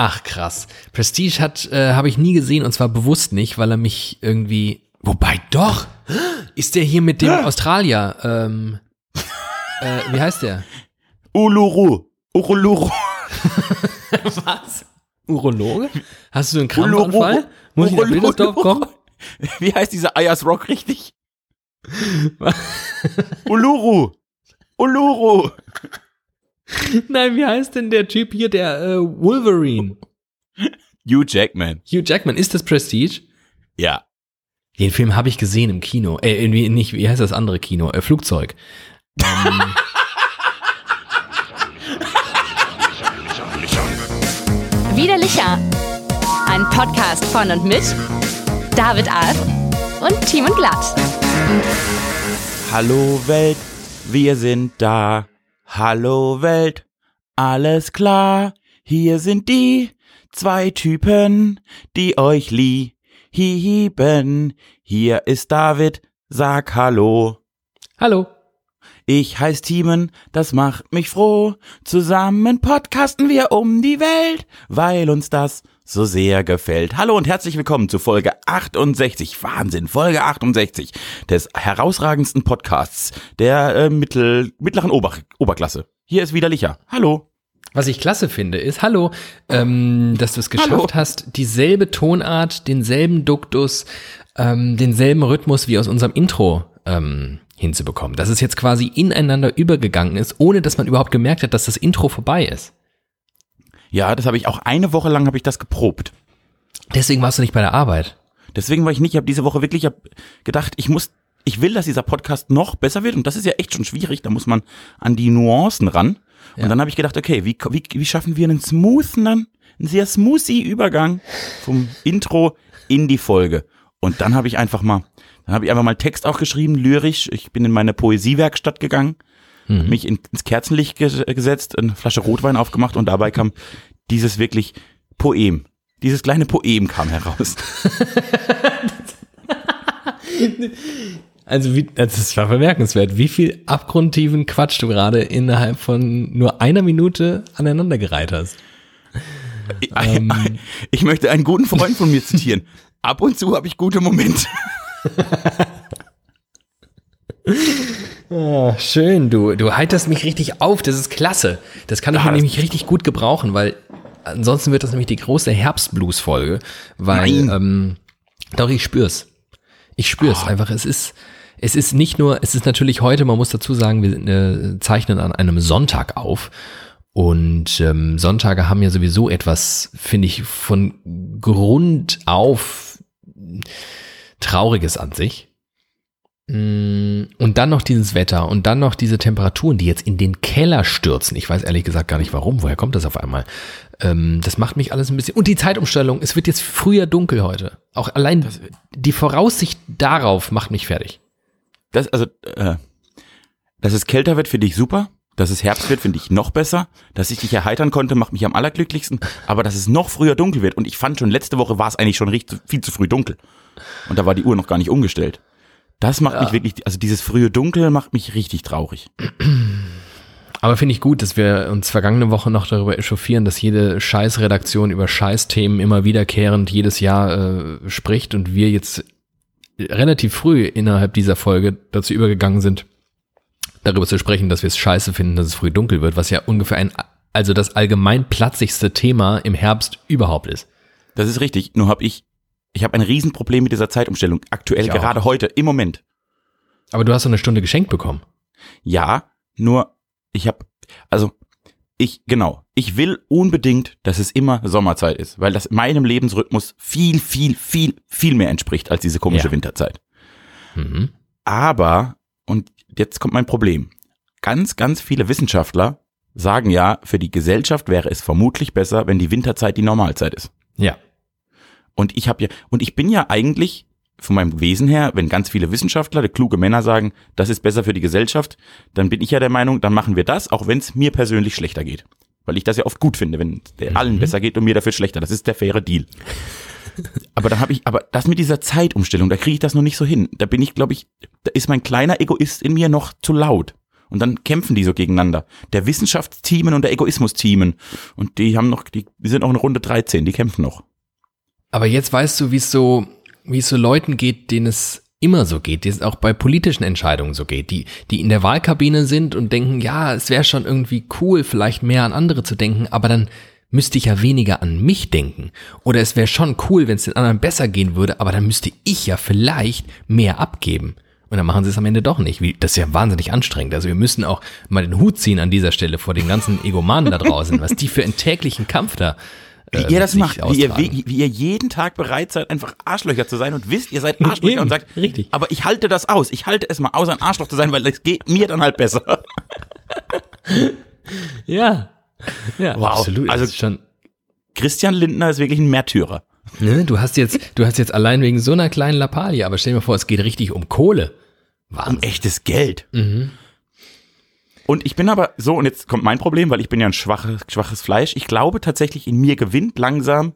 Ach krass. Prestige hat äh, habe ich nie gesehen und zwar bewusst nicht, weil er mich irgendwie. Wobei doch ist der hier mit dem Australier. Ähm, äh, wie heißt der? Uluru. Uruluru. Was? Urologe? Hast du einen Krampfanfall? Muss ich nach Wildersdorf kommen? Wie heißt dieser Ayers Rock richtig? Uluru. Uluru. Nein, wie heißt denn der Typ hier, der äh, Wolverine? Hugh Jackman. Hugh Jackman, ist das Prestige? Ja. Den Film habe ich gesehen im Kino. Äh, irgendwie nicht, wie heißt das andere Kino? Äh, Flugzeug. Ähm, Widerlicher. Ein Podcast von und mit David Alf und Timon Glatt. Hallo Welt, wir sind da. Hallo Welt, alles klar. Hier sind die zwei Typen, die euch lieben. Hier ist David, sag Hallo. hallo. Ich heiß Timon, das macht mich froh. Zusammen podcasten wir um die Welt, weil uns das so sehr gefällt. Hallo und herzlich willkommen zu Folge 68. Wahnsinn, Folge 68 des herausragendsten Podcasts der äh, mittel, mittleren Ober Oberklasse. Hier ist wieder Licher. Hallo. Was ich klasse finde, ist, hallo, ähm, dass du es geschafft Hallo. hast, dieselbe Tonart, denselben Duktus, ähm, denselben Rhythmus wie aus unserem Intro ähm, hinzubekommen. Dass es jetzt quasi ineinander übergegangen ist, ohne dass man überhaupt gemerkt hat, dass das Intro vorbei ist. Ja, das habe ich auch eine Woche lang habe ich das geprobt. Deswegen warst du nicht bei der Arbeit. Deswegen war ich nicht, ich habe diese Woche wirklich ich hab gedacht, ich muss, ich will, dass dieser Podcast noch besser wird und das ist ja echt schon schwierig, da muss man an die Nuancen ran. Und Ja. dann habe ich gedacht, okay, wie, wie, wie schaffen wir einen smoothen einen sehr smoothie Übergang vom Intro in die Folge. Und dann habe ich einfach mal, dann habe ich einfach mal Text auch geschrieben, lyrisch. Ich bin in meine Poesiewerkstatt gegangen, mich in- ins Kerzenlicht ge gesetzt, eine Flasche Rotwein aufgemacht und dabei kam dieses wirklich Poem. Dieses kleine Poem kam heraus. Also, wie, das war bemerkenswert, wie viel abgrundtiefen Quatsch du gerade innerhalb von nur einer Minute aneinandergereiht hast. Ähm. Ich möchte einen guten Freund von mir zitieren. Ab und zu habe ich gute Momente. Oh, schön, du, du heiterst mich richtig auf, das ist klasse. Das kann ich Ah, nämlich richtig gut gebrauchen, weil ansonsten wird das nämlich die große Herbstblues-Folge, weil, Nein. ähm, doch, ich spür's. Ich spür's Ah. einfach, es ist, es ist nicht nur, es ist natürlich heute, man muss dazu sagen, wir äh, zeichnen an einem Sonntag auf und ähm, Sonntage haben ja sowieso etwas, finde ich, von Grund auf Trauriges an sich. Mm, Und dann noch dieses Wetter und dann noch diese Temperaturen, die jetzt in den Keller stürzen. Ich weiß ehrlich gesagt gar nicht warum. Woher kommt das auf einmal? Ähm, das macht mich alles ein bisschen. Und die Zeitumstellung, es wird jetzt früher dunkel heute. Auch allein die Voraussicht darauf macht mich fertig. Das, also, äh, dass es kälter wird, finde ich super. Dass es Herbst wird, finde ich noch besser. Dass ich dich erheitern konnte, macht mich am allerglücklichsten. Aber dass es noch früher dunkel wird. Und ich fand schon, letzte Woche war es eigentlich schon richtig, viel zu früh dunkel. Und da war die Uhr noch gar nicht umgestellt. Das macht mich wirklich, also dieses frühe Dunkel macht mich richtig traurig. Aber finde ich gut, dass wir uns vergangene Woche noch darüber echauffieren, dass jede Scheißredaktion über Scheißthemen immer wiederkehrend jedes Jahr äh, spricht und wir jetzt relativ früh innerhalb dieser Folge dazu übergegangen sind, darüber zu sprechen, dass wir es scheiße finden, dass es früh dunkel wird, was ja ungefähr ein, also das allgemein platzigste Thema im Herbst überhaupt ist. Das ist richtig. Nur habe ich, ich habe ein Riesenproblem mit dieser Zeitumstellung. Aktuell, Ich auch. gerade heute, im Moment. Aber du hast so eine Stunde geschenkt bekommen. Ja, nur ich habe, also ich, genau, ich will unbedingt, dass es immer Sommerzeit ist, weil das meinem Lebensrhythmus viel, viel, viel, viel mehr entspricht als diese komische Ja. Winterzeit. Mhm. Aber, und jetzt kommt mein Problem, ganz, ganz viele Wissenschaftler sagen ja, für die Gesellschaft wäre es vermutlich besser, wenn die Winterzeit die Normalzeit ist. Ja. Und ich habe ja, und ich bin ja eigentlich von meinem Wesen her, wenn ganz viele Wissenschaftler, kluge Männer sagen, das ist besser für die Gesellschaft, dann bin ich ja der Meinung, dann machen wir das, auch wenn es mir persönlich schlechter geht. Weil ich das ja oft gut finde, wenn der allen besser geht und mir dafür schlechter. Das ist der faire Deal. aber dann habe ich, aber das mit dieser Zeitumstellung, da kriege ich das noch nicht so hin. Da bin ich, glaube ich, da ist mein kleiner Egoist in mir noch zu laut. Und dann kämpfen die so gegeneinander. Der Wissenschaftsteamen und der Egoismus-Teamen. Und die haben noch, die, die sind auch in Runde 13, die kämpfen noch. Aber jetzt weißt du, wie es so, wie es so Leuten geht, denen es immer so geht, die es auch bei politischen Entscheidungen so geht, die, die in der Wahlkabine sind und denken, ja, es wäre schon irgendwie cool, vielleicht mehr an andere zu denken, aber dann müsste ich ja weniger an mich denken. Oder es wäre schon cool, wenn es den anderen besser gehen würde, aber dann müsste ich ja vielleicht mehr abgeben. Und dann machen sie es am Ende doch nicht. Wie, das ist ja wahnsinnig anstrengend. Also wir müssen auch mal den Hut ziehen an dieser Stelle vor den ganzen Egomanen da draußen, was die für einen täglichen Kampf da wie äh, ihr das macht, wie ihr, wie, wie ihr jeden Tag bereit seid, einfach Arschlöcher zu sein und wisst, ihr seid Arschlöcher Eben, und sagt, richtig. aber ich halte das aus, ich halte es mal aus, ein Arschloch zu sein, weil es geht mir dann halt besser. Ja. Ja, Wow. absolut. Also- schon. Christian Lindner ist wirklich ein Märtyrer. Ne, du hast jetzt, du hast jetzt allein wegen so einer kleinen Lappalie, aber stell dir mal vor, es geht richtig um Kohle. Um Wahnsinn. echtes Geld. Mhm. Und ich bin aber so, und jetzt kommt mein Problem, weil ich bin ja ein schwaches, schwaches Fleisch. Ich glaube tatsächlich, in mir gewinnt langsam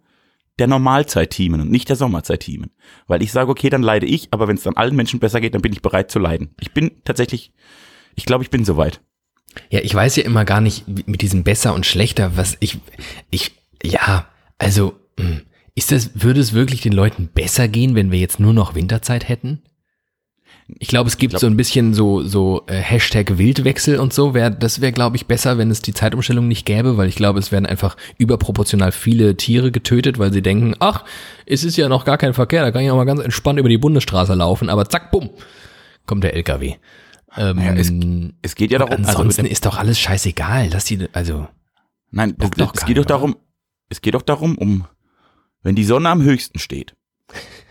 der Normalzeit-Teamen und nicht der Sommerzeit-Teamen. Weil ich sage, okay, dann leide ich, aber wenn es dann allen Menschen besser geht, dann bin ich bereit zu leiden. Ich bin tatsächlich, ich glaube, ich bin soweit. Ja, ich weiß ja immer gar nicht mit diesem besser und schlechter, was ich, ich, ja, also, hm, ist das, würde es wirklich den Leuten besser gehen, wenn wir jetzt nur noch Winterzeit hätten? Ich glaube, es gibt glaub- so ein bisschen so, so äh, Hashtag Wildwechsel und so. Wär, das wäre, glaube ich, besser, wenn es die Zeitumstellung nicht gäbe, weil ich glaube, es werden einfach überproportional viele Tiere getötet, weil sie denken, ach, es ist ja noch gar kein Verkehr, da kann ich auch mal ganz entspannt über die Bundesstraße laufen, aber zack, bumm, kommt der LKW. Ähm, Naja, es- Es geht ja darum, also, ansonsten ist doch alles scheißegal, dass die, also, nein, das, bockt doch es geht doch darum, es geht doch darum, um, wenn die Sonne am höchsten steht,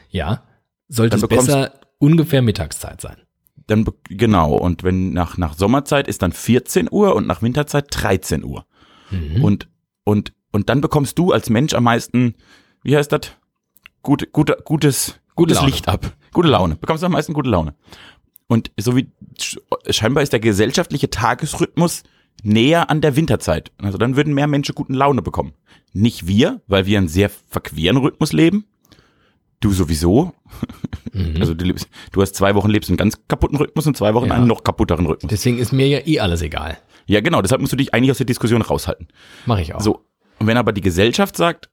ja, sollte es besser ungefähr Mittagszeit sein. dann, genau, und wenn nach, nach Sommerzeit ist dann 14 Uhr und nach Winterzeit 13 Uhr. Mhm. Und, und, und dann bekommst du als Mensch am meisten, wie heißt das? Gute, gute, gutes, gutes Laune. Licht ab. Gute Laune. Bekommst du am meisten gute Laune. Und so wie, sch- scheinbar ist der gesellschaftliche Tagesrhythmus näher an der Winterzeit. Also dann würden mehr Menschen guten Laune bekommen. Nicht wir, weil wir einen sehr verqueren Rhythmus leben. Du sowieso. Mhm. Also du, lebst, du hast zwei Wochen lebst einen ganz kaputten Rhythmus und zwei Wochen Ja. einen noch kaputteren Rhythmus. Deswegen ist mir ja eh alles egal. Ja, genau. Deshalb musst du dich eigentlich aus der Diskussion raushalten. Mache ich auch. So, und wenn aber die Gesellschaft sagt,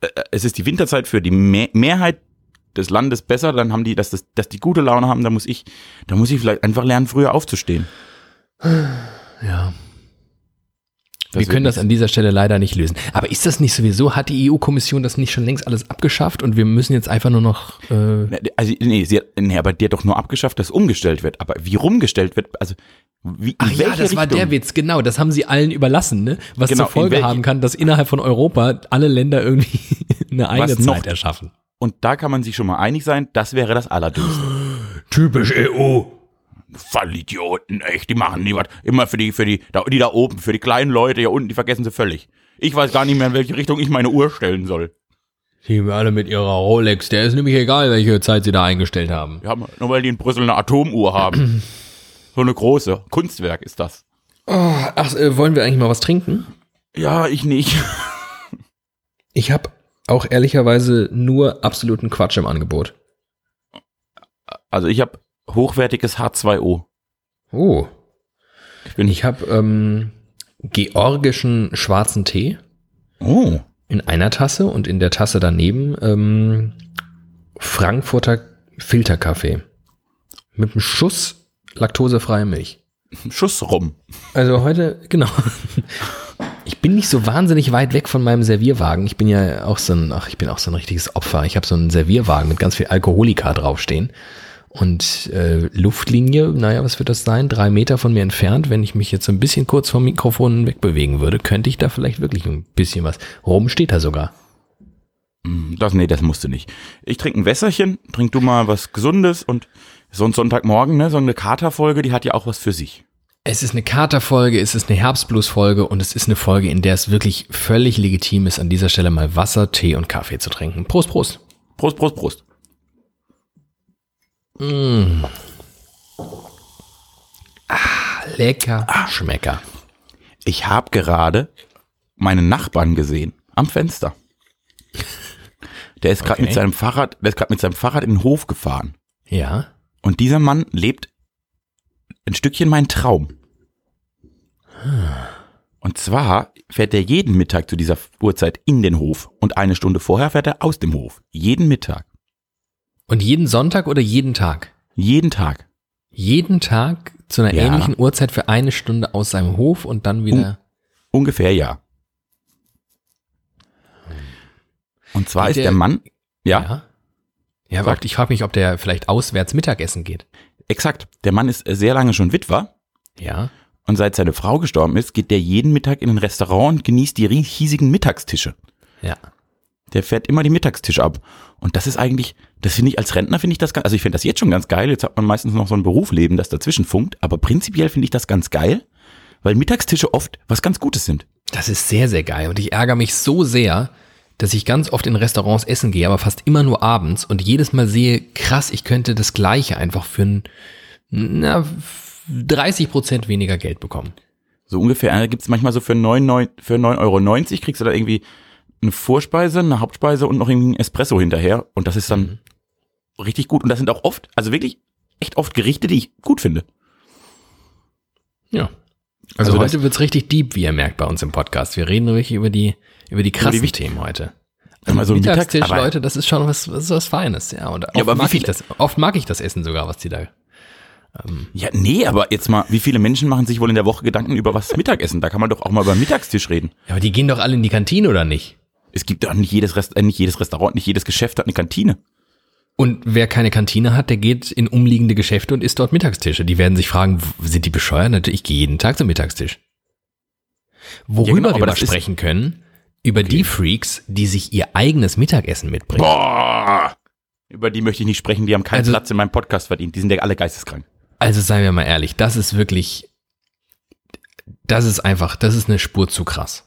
äh, äh, es ist die Winterzeit für die Me Mehrheit des Landes besser, dann haben die, dass, das, dass die gute Laune haben, dann muss ich, dann muss ich vielleicht einfach lernen, früher aufzustehen. Ja. Wir können das an dieser Stelle leider nicht lösen. Aber ist das nicht sowieso, hat die EU-Kommission das nicht schon längst alles abgeschafft und wir müssen jetzt einfach nur noch, äh, Also, nee, sie hat, nee, aber die hat doch nur abgeschafft, dass umgestellt wird. Aber wie rumgestellt wird, also, wie, Ach ja, das war Richtung? der Witz, genau. Das haben sie allen überlassen, ne? Was Genau, zur Folge haben kann, dass innerhalb von Europa alle Länder irgendwie eine eigene noch- Zeit erschaffen. Und da kann man sich schon mal einig sein, das wäre das Allerdümmste. Typisch EU. Vollidioten, echt, die machen nie was. Immer für die, für die, da, die da oben, für die kleinen Leute hier unten, die vergessen sie völlig. Ich weiß gar nicht mehr, in welche Richtung ich meine Uhr stellen soll. Die alle mit ihrer Rolex. Der ist nämlich egal, welche Zeit sie da eingestellt haben. Ja, nur weil die in Brüssel eine Atomuhr haben. so eine große. Kunstwerk ist das. Ach, äh, wollen wir eigentlich mal was trinken? Ja, ich nicht. Ich habe auch ehrlicherweise nur absoluten Quatsch im Angebot. Also ich habe hochwertiges H2O. Oh. Ich bin Ich habe ähm, georgischen schwarzen Tee Oh. in einer Tasse und in der Tasse daneben ähm, Frankfurter Filterkaffee mit einem Schuss laktosefreie Milch. Schuss rum. Also heute, genau. Ich bin nicht so wahnsinnig weit weg von meinem Servierwagen. Ich bin ja auch so ein, ach, ich bin auch so ein richtiges Opfer. Ich habe so einen Servierwagen mit ganz viel Alkoholika draufstehen. Und äh, Luftlinie, naja, was wird das sein? Drei Meter von mir entfernt. Wenn ich mich jetzt so ein bisschen kurz vom Mikrofon wegbewegen würde, könnte ich da vielleicht wirklich ein bisschen was. Rum steht da sogar. Das, nee, das musst du nicht. Ich trinke ein Wässerchen, trink du mal was Gesundes und so ein Sonntagmorgen, ne, so eine Katerfolge, die hat ja auch was für sich. Es ist eine Katerfolge, es ist eine Herbstblues-Folge und es ist eine Folge, in der es wirklich völlig legitim ist, an dieser Stelle mal Wasser, Tee und Kaffee zu trinken. Prost, Prost. Prost, Prost, Prost. Lecker Schmecker. Ich habe gerade meinen Nachbarn gesehen am Fenster. Der ist gerade Okay. mit seinem Fahrrad, der ist gerade mit seinem Fahrrad in den Hof gefahren. Ja. Und dieser Mann lebt ein Stückchen mein Traum. Und zwar fährt er jeden Mittag zu dieser Uhrzeit in den Hof und eine Stunde vorher fährt er aus dem Hof. Jeden Mittag. Und jeden Sonntag oder jeden Tag? Jeden Tag. Jeden Tag zu einer Ja. ähnlichen Uhrzeit für eine Stunde aus seinem Hof und dann wieder. Ungefähr ja. Und zwar Geht ist der- der Mann, ja, Ja. Ja, warte, ich frage mich, ob der vielleicht auswärts Mittagessen geht. exakt. Der Mann ist äh, sehr lange schon Witwer Ja. und seit seine Frau gestorben ist, geht der jeden Mittag in ein Restaurant und genießt die riesigen Mittagstische. Ja. Der fährt immer die Mittagstische ab. Und das ist eigentlich, das finde ich als Rentner finde ich das ganz, also ich finde das jetzt schon ganz geil. Jetzt hat man meistens noch so ein Berufsleben, das dazwischen funkt. Aber prinzipiell finde ich das ganz geil, weil Mittagstische oft was ganz Gutes sind. Das ist sehr, sehr geil. Und ich ärgere mich so sehr, dass ich ganz oft in Restaurants essen gehe, aber fast immer nur abends und jedes Mal sehe, krass, ich könnte das Gleiche einfach für ein, na, 30 Prozent weniger Geld bekommen. So ungefähr, da gibt's manchmal so für 9, neun- für 9,90 Euro kriegst du da irgendwie eine Vorspeise, eine Hauptspeise und noch irgendwie ein Espresso hinterher. Und das ist dann richtig gut. Und das sind auch oft, also wirklich echt oft Gerichte, die ich gut finde. Ja. Also, Also heute wird's richtig deep, wie ihr merkt bei uns im Podcast. Wir reden wirklich über die, über die krassen wichtig- Themen heute. Sag mal, so Mittags- Mittagstisch, aber- Leute, das ist schon was, was, was Feines, ja. Und oft, aber wie mag ich viel- das, oft mag ich das Essen sogar, was die da. Ja, nee, aber jetzt mal, wie viele Menschen machen sich wohl in der Woche Gedanken über was Mittagessen? Da kann man doch auch mal über Mittagstisch reden. Ja, aber die gehen doch alle in die Kantine, oder nicht? Es gibt doch nicht jedes, Rest, äh, nicht jedes Restaurant, nicht jedes Geschäft hat eine Kantine. Und wer keine Kantine hat, der geht in umliegende Geschäfte und isst dort Mittagstische. Die werden sich fragen, sind die bescheuert? Natürlich, ich gehe jeden Tag zum Mittagstisch. Worüber Ja, genau, wir mal sprechen können, über die Freaks, die sich ihr eigenes Mittagessen mitbringen. Boah! Über die möchte ich nicht sprechen, die haben keinen Also- Platz in meinem Podcast verdient. Die sind ja alle geisteskrank. Also seien wir mal ehrlich, das ist wirklich, das ist einfach, das ist eine Spur zu krass.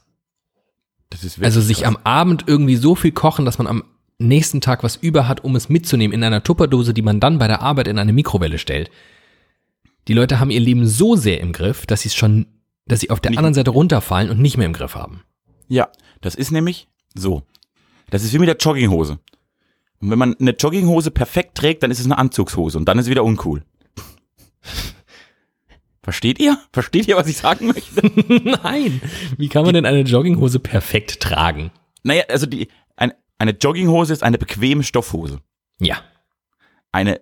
Also sich krass. am Abend irgendwie so viel kochen, dass man am nächsten Tag was über hat, um es mitzunehmen in einer Tupperdose, die man dann bei der Arbeit in eine Mikrowelle stellt. Die Leute haben ihr Leben so sehr im Griff, dass sie es schon, dass sie auf der Nicht- anderen Seite runterfallen und nicht mehr im Griff haben. Ja, das ist nämlich so. Das ist wie mit der Jogginghose. Und wenn man eine Jogginghose perfekt trägt, dann ist es eine Anzugshose und dann ist es wieder uncool. Versteht ihr? Versteht ihr, was ich sagen möchte? Nein! Wie kann man denn eine Jogginghose perfekt tragen? naja, also die, ein, eine Jogginghose ist eine bequeme Stoffhose. Ja. Eine,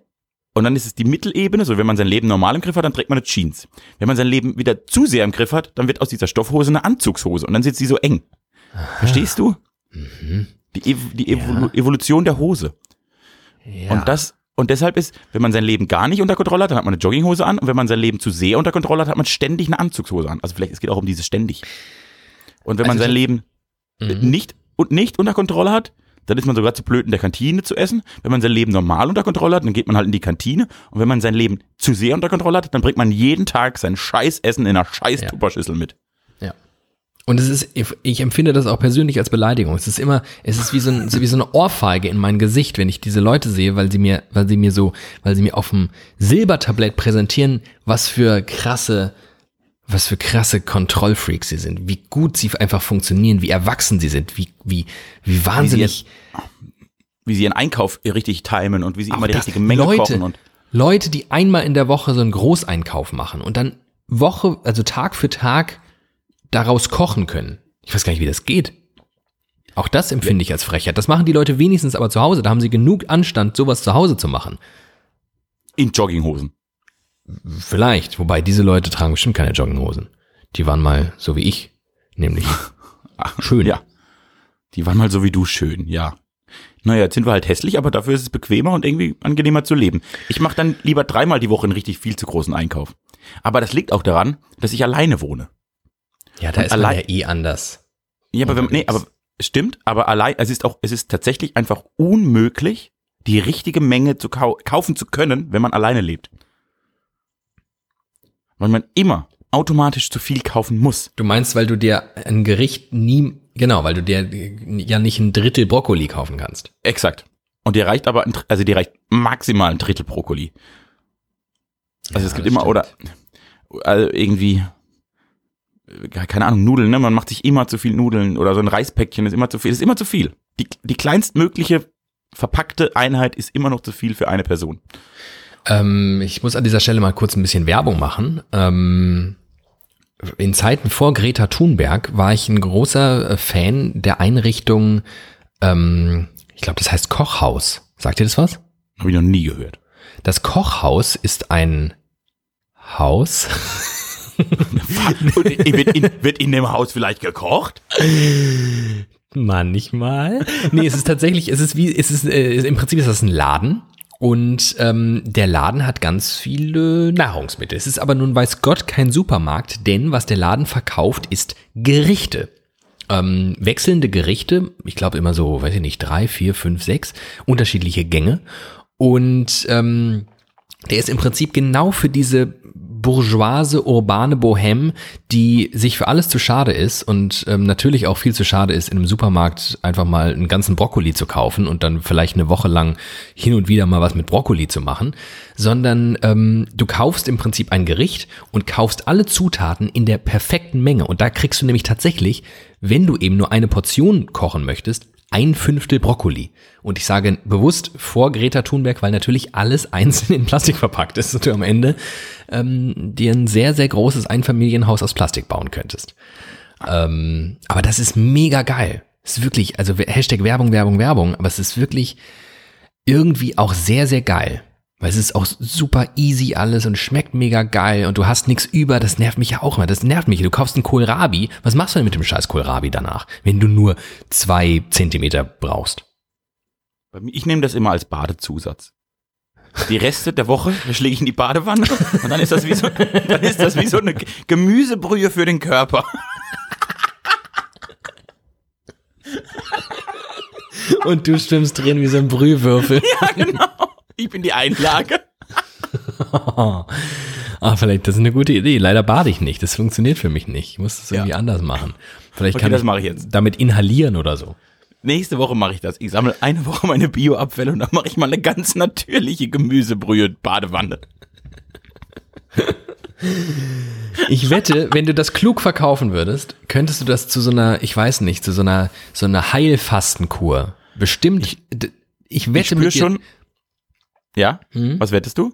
und dann ist es die Mittelebene, so wenn man sein Leben normal im Griff hat, dann trägt man eine Jeans. Wenn man sein Leben wieder zu sehr im Griff hat, dann wird aus dieser Stoffhose eine Anzugshose und dann sitzt sie so eng. Verstehst du? Die, Ev die Evolu Evolution der Hose. ja. Und das, und deshalb ist, wenn man sein Leben gar nicht unter Kontrolle hat, dann hat man eine Jogginghose an. Und wenn man sein Leben zu sehr unter Kontrolle hat, hat man ständig eine Anzugshose an. Also vielleicht, es geht auch um dieses ständig. Und wenn man Also sein ich- Leben Mhm. nicht und nicht unter Kontrolle hat, dann ist man sogar zu blöd, in der Kantine zu essen. Wenn man sein Leben normal unter Kontrolle hat, dann geht man halt in die Kantine. Und wenn man sein Leben zu sehr unter Kontrolle hat, dann bringt man jeden Tag sein Scheißessen in einer scheiß Ja. Tupperschüssel mit. Und es ist, ich- empfinde das auch persönlich als Beleidigung. Es ist immer, es ist wie so, ein, wie so eine Ohrfeige in mein Gesicht, wenn ich diese Leute sehe, weil sie mir, weil sie mir so, weil sie mir auf dem Silbertablett präsentieren, was für krasse, was für krasse Kontrollfreaks sie sind, wie gut sie einfach funktionieren, wie erwachsen sie sind, wie, wie, wie wahnsinnig. Wie sie ihren Einkauf richtig timen und wie sie immer die richtige Menge Leute, kochen und Leute, die einmal in der Woche so einen Großeinkauf machen und dann Woche, also Tag für Tag daraus kochen können. Ich weiß gar nicht, wie das geht. Auch das empfinde ich als Frechheit. Das machen die Leute wenigstens aber zu Hause. Da haben sie genug Anstand, sowas zu Hause zu machen. in Jogginghosen. Vielleicht. Wobei diese Leute tragen bestimmt keine Jogginghosen. Die waren mal so wie ich. Nämlich schön. Ja. Die waren mal so wie du schön, ja. Naja, jetzt sind wir halt hässlich, aber dafür ist es bequemer und irgendwie angenehmer zu leben. Ich mache dann lieber dreimal die Woche einen richtig viel zu großen Einkauf. Aber das liegt auch daran, dass ich alleine wohne. Ja, da Und ist man allein- ja eh anders. Ja, aber wenn, nee, aber stimmt, aber allein, es ist auch, es ist tatsächlich einfach unmöglich, die richtige Menge zu kau kaufen zu können, wenn man alleine lebt. Weil man immer automatisch zu viel kaufen muss. Du meinst, weil du dir ein Gericht nie, genau, weil du dir ja nicht ein Drittel Brokkoli kaufen kannst. Exakt. Und dir reicht aber, ein, also dir reicht maximal ein Drittel Brokkoli. Also Ja, es gibt immer, oder also irgendwie, keine Ahnung, Nudeln, ne? Man macht sich immer zu viel Nudeln oder so ein Reispäckchen ist immer zu viel. ist immer zu viel. Die, die kleinstmögliche verpackte Einheit ist immer noch zu viel für eine Person. Ähm, ich muss an dieser Stelle mal kurz ein bisschen Werbung machen. Ähm, in Zeiten vor Greta Thunberg war ich ein großer äh, Fan der Einrichtung, ähm, ich glaube, das heißt Kochhaus. Sagt ihr das was? Habe ich noch nie gehört. Das Kochhaus ist ein Haus. Und wird, in, wird in dem Haus vielleicht gekocht? Manchmal. Nee, es ist tatsächlich, es ist wie, es ist, äh, im Prinzip ist das ein Laden. Und ähm, der Laden hat ganz viele Nahrungsmittel. Es ist aber nun weiß Gott kein Supermarkt, denn was der Laden verkauft, ist Gerichte. Ähm, wechselnde Gerichte, ich glaube immer so, weiß ich nicht, drei, vier, fünf, sechs, unterschiedliche Gänge. Und ähm, der ist im Prinzip genau für diese bourgeoise, urbane Bohème, die sich für alles zu schade ist und ähm, natürlich auch viel zu schade ist, in einem Supermarkt einfach mal einen ganzen Brokkoli zu kaufen und dann vielleicht eine Woche lang hin und wieder mal was mit Brokkoli zu machen, sondern ähm, du kaufst im Prinzip ein Gericht und kaufst alle Zutaten in der perfekten Menge. Und da kriegst du nämlich tatsächlich, wenn du eben nur eine Portion kochen möchtest, ein Fünftel Brokkoli. Und ich sage bewusst vor Greta Thunberg, weil natürlich alles einzeln in Plastik verpackt ist und du am Ende ähm, dir ein sehr, sehr großes Einfamilienhaus aus Plastik bauen könntest. Ähm, aber das ist mega geil. Es ist wirklich, also Hashtag Werbung, Werbung, Werbung, aber es ist wirklich irgendwie auch sehr, sehr geil. Weil es ist auch super easy alles und schmeckt mega geil und du hast nichts über, das nervt mich ja auch immer. Das nervt mich. Du kaufst einen Kohlrabi. Was machst du denn mit dem scheiß Kohlrabi danach, wenn du nur zwei Zentimeter brauchst? Ich nehme das immer als Badezusatz. Die Reste der Woche schläge ich in die Badewanne und dann ist das wie so, dann ist das wie so eine Gemüsebrühe für den Körper. Und du schwimmst drin wie so ein Brühwürfel. Ja, genau. Ich bin die Einlage. ah, vielleicht, das ist eine gute Idee. Leider bade ich nicht. Das funktioniert für mich nicht. Ich muss das irgendwie Ja. anders machen. Vielleicht Okay, kann das ich, mache ich jetzt. damit inhalieren oder so. Nächste Woche mache ich das. Ich sammle eine Woche meine Bioabfälle und dann mache ich mal eine ganz natürliche Gemüsebrühe Badewanne. Ich wette, wenn du das klug verkaufen würdest, könntest du das zu so einer, ich weiß nicht, zu so einer, so einer Heilfastenkur. Bestimmt. Ich, ich Ich wette spüre mit dir. schon. Ja? Hm? Was wettest du?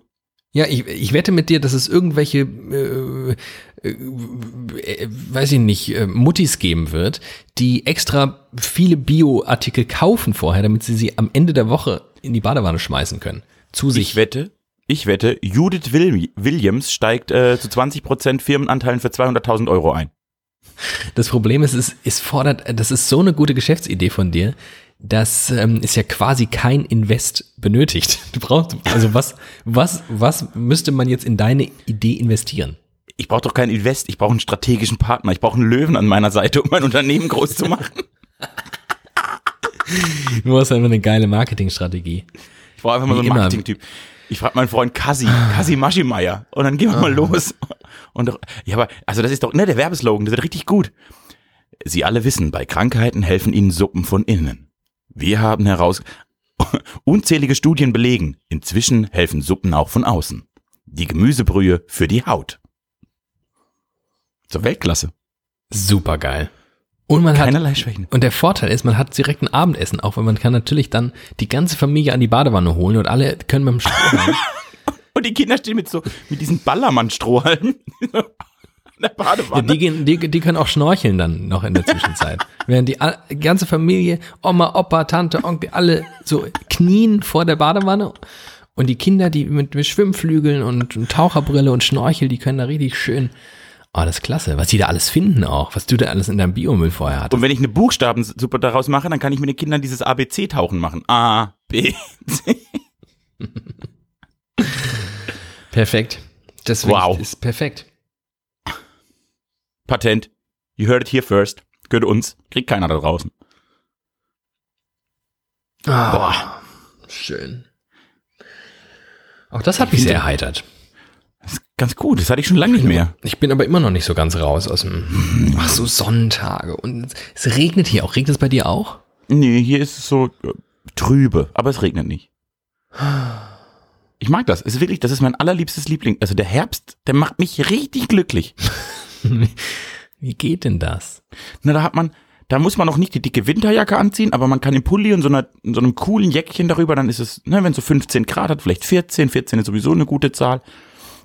Ja, ich, ich wette mit dir, dass es irgendwelche, äh, äh, äh, weiß ich nicht, äh, Muttis geben wird, die extra viele Bioartikel kaufen vorher, damit sie sie am Ende der Woche in die Badewanne schmeißen können. Zu sich. Ich wette, ich wette, Judith Will Williams steigt äh, zu 20% Firmenanteilen für 200.000 Euro ein. Das Problem ist, es, es fordert, das ist so eine gute Geschäftsidee von dir, dass ähm, es ja quasi kein Invest benötigt. Du brauchst, also was, was, was müsste man jetzt in deine Idee investieren? Ich brauche doch keinen Invest, ich brauche einen strategischen Partner. Ich brauche einen Löwen an meiner Seite, um mein Unternehmen groß zu machen. Du hast einfach eine geile Marketingstrategie. Ich brauche einfach mal Wie so einen. Marketing-Typ. Ich frage meinen Freund Kasi, Kasi Maschimeier. Und dann gehen wir mal los. Und doch, ja, aber, also das ist doch, ne, der Werbeslogan, der wird richtig gut. Sie alle wissen, bei Krankheiten helfen Ihnen Suppen von innen. Wir haben heraus, unzählige Studien belegen, inzwischen helfen Suppen auch von außen. Die Gemüsebrühe für die Haut. Zur Weltklasse. Super geil. Und man hat, Keinerlei Schwächen. und der Vorteil ist, man hat direkt ein Abendessen auch, weil man kann natürlich dann die ganze Familie an die Badewanne holen und alle können beim Strohhalm. Und die Kinder stehen mit so, mit diesen Ballermann-Strohhalmen der Ja, Badewanne. die, gehen, die, die können auch schnorcheln dann noch in der Zwischenzeit. Während die ganze Familie, Oma, Opa, Tante, Onkel, alle so knien vor der Badewanne. Und die Kinder, die mit, mit Schwimmflügeln und, und Taucherbrille und Schnorchel, die können da richtig schön. Oh, das ist klasse. Was die da alles finden auch. Was du da alles in deinem Biomüll vorher hattest. Und wenn ich eine Buchstabensuppe daraus mache, dann kann ich mit den Kindern dieses ABC-Tauchen machen. A, B, C. Perfekt. Das Wow. ist perfekt. Patent. You heard it here first. Gehört uns. Kriegt keiner da draußen. Boah. Schön. Auch das hat mich sehr erheitert. Das ist ganz gut. Das hatte ich schon lange nicht mehr. Ich bin aber immer noch nicht so ganz raus aus dem. Ach so, Sonntage. Und es regnet hier auch. Regnet es bei dir auch? Nee, hier ist es so äh, trübe, aber es regnet nicht. Ich mag das. Es ist wirklich, das ist mein allerliebstes Liebling. Also der Herbst, der macht mich richtig glücklich. Wie geht denn das? Na, da hat man, Da muss man noch nicht die dicke Winterjacke anziehen, aber man kann im Pulli und so, einer, in so einem coolen Jäckchen darüber, dann ist es, ne, wenn es so 15 Grad hat, vielleicht 14, 14 ist sowieso eine gute Zahl.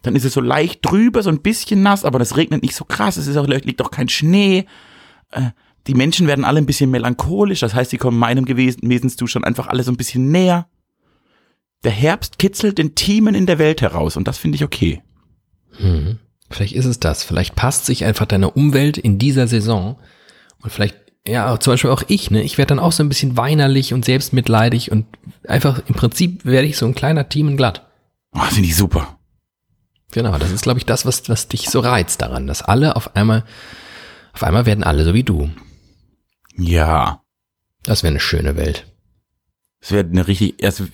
Dann ist es so leicht drüber, so ein bisschen nass, aber das regnet nicht so krass, es ist auch, liegt auch kein Schnee. Äh, die Menschen werden alle ein bisschen melancholisch, das heißt, sie kommen meinem Gewesen- Wesenszustand einfach alle so ein bisschen näher. Der Herbst kitzelt den Themen in der Welt heraus und das finde ich okay. Hm. Vielleicht ist es das. Vielleicht passt sich einfach deine Umwelt in dieser Saison. Und vielleicht, ja, zum Beispiel auch ich, ne? Ich werde dann auch so ein bisschen weinerlich und selbstmitleidig und einfach im Prinzip werde ich so ein kleiner Team in glatt. Oh, finde ich super. Genau, das ist, glaube ich, das, was, was dich so reizt daran, dass alle auf einmal, auf einmal werden alle so wie du. Ja. Das wäre eine schöne Welt. Es wäre eine richtig, also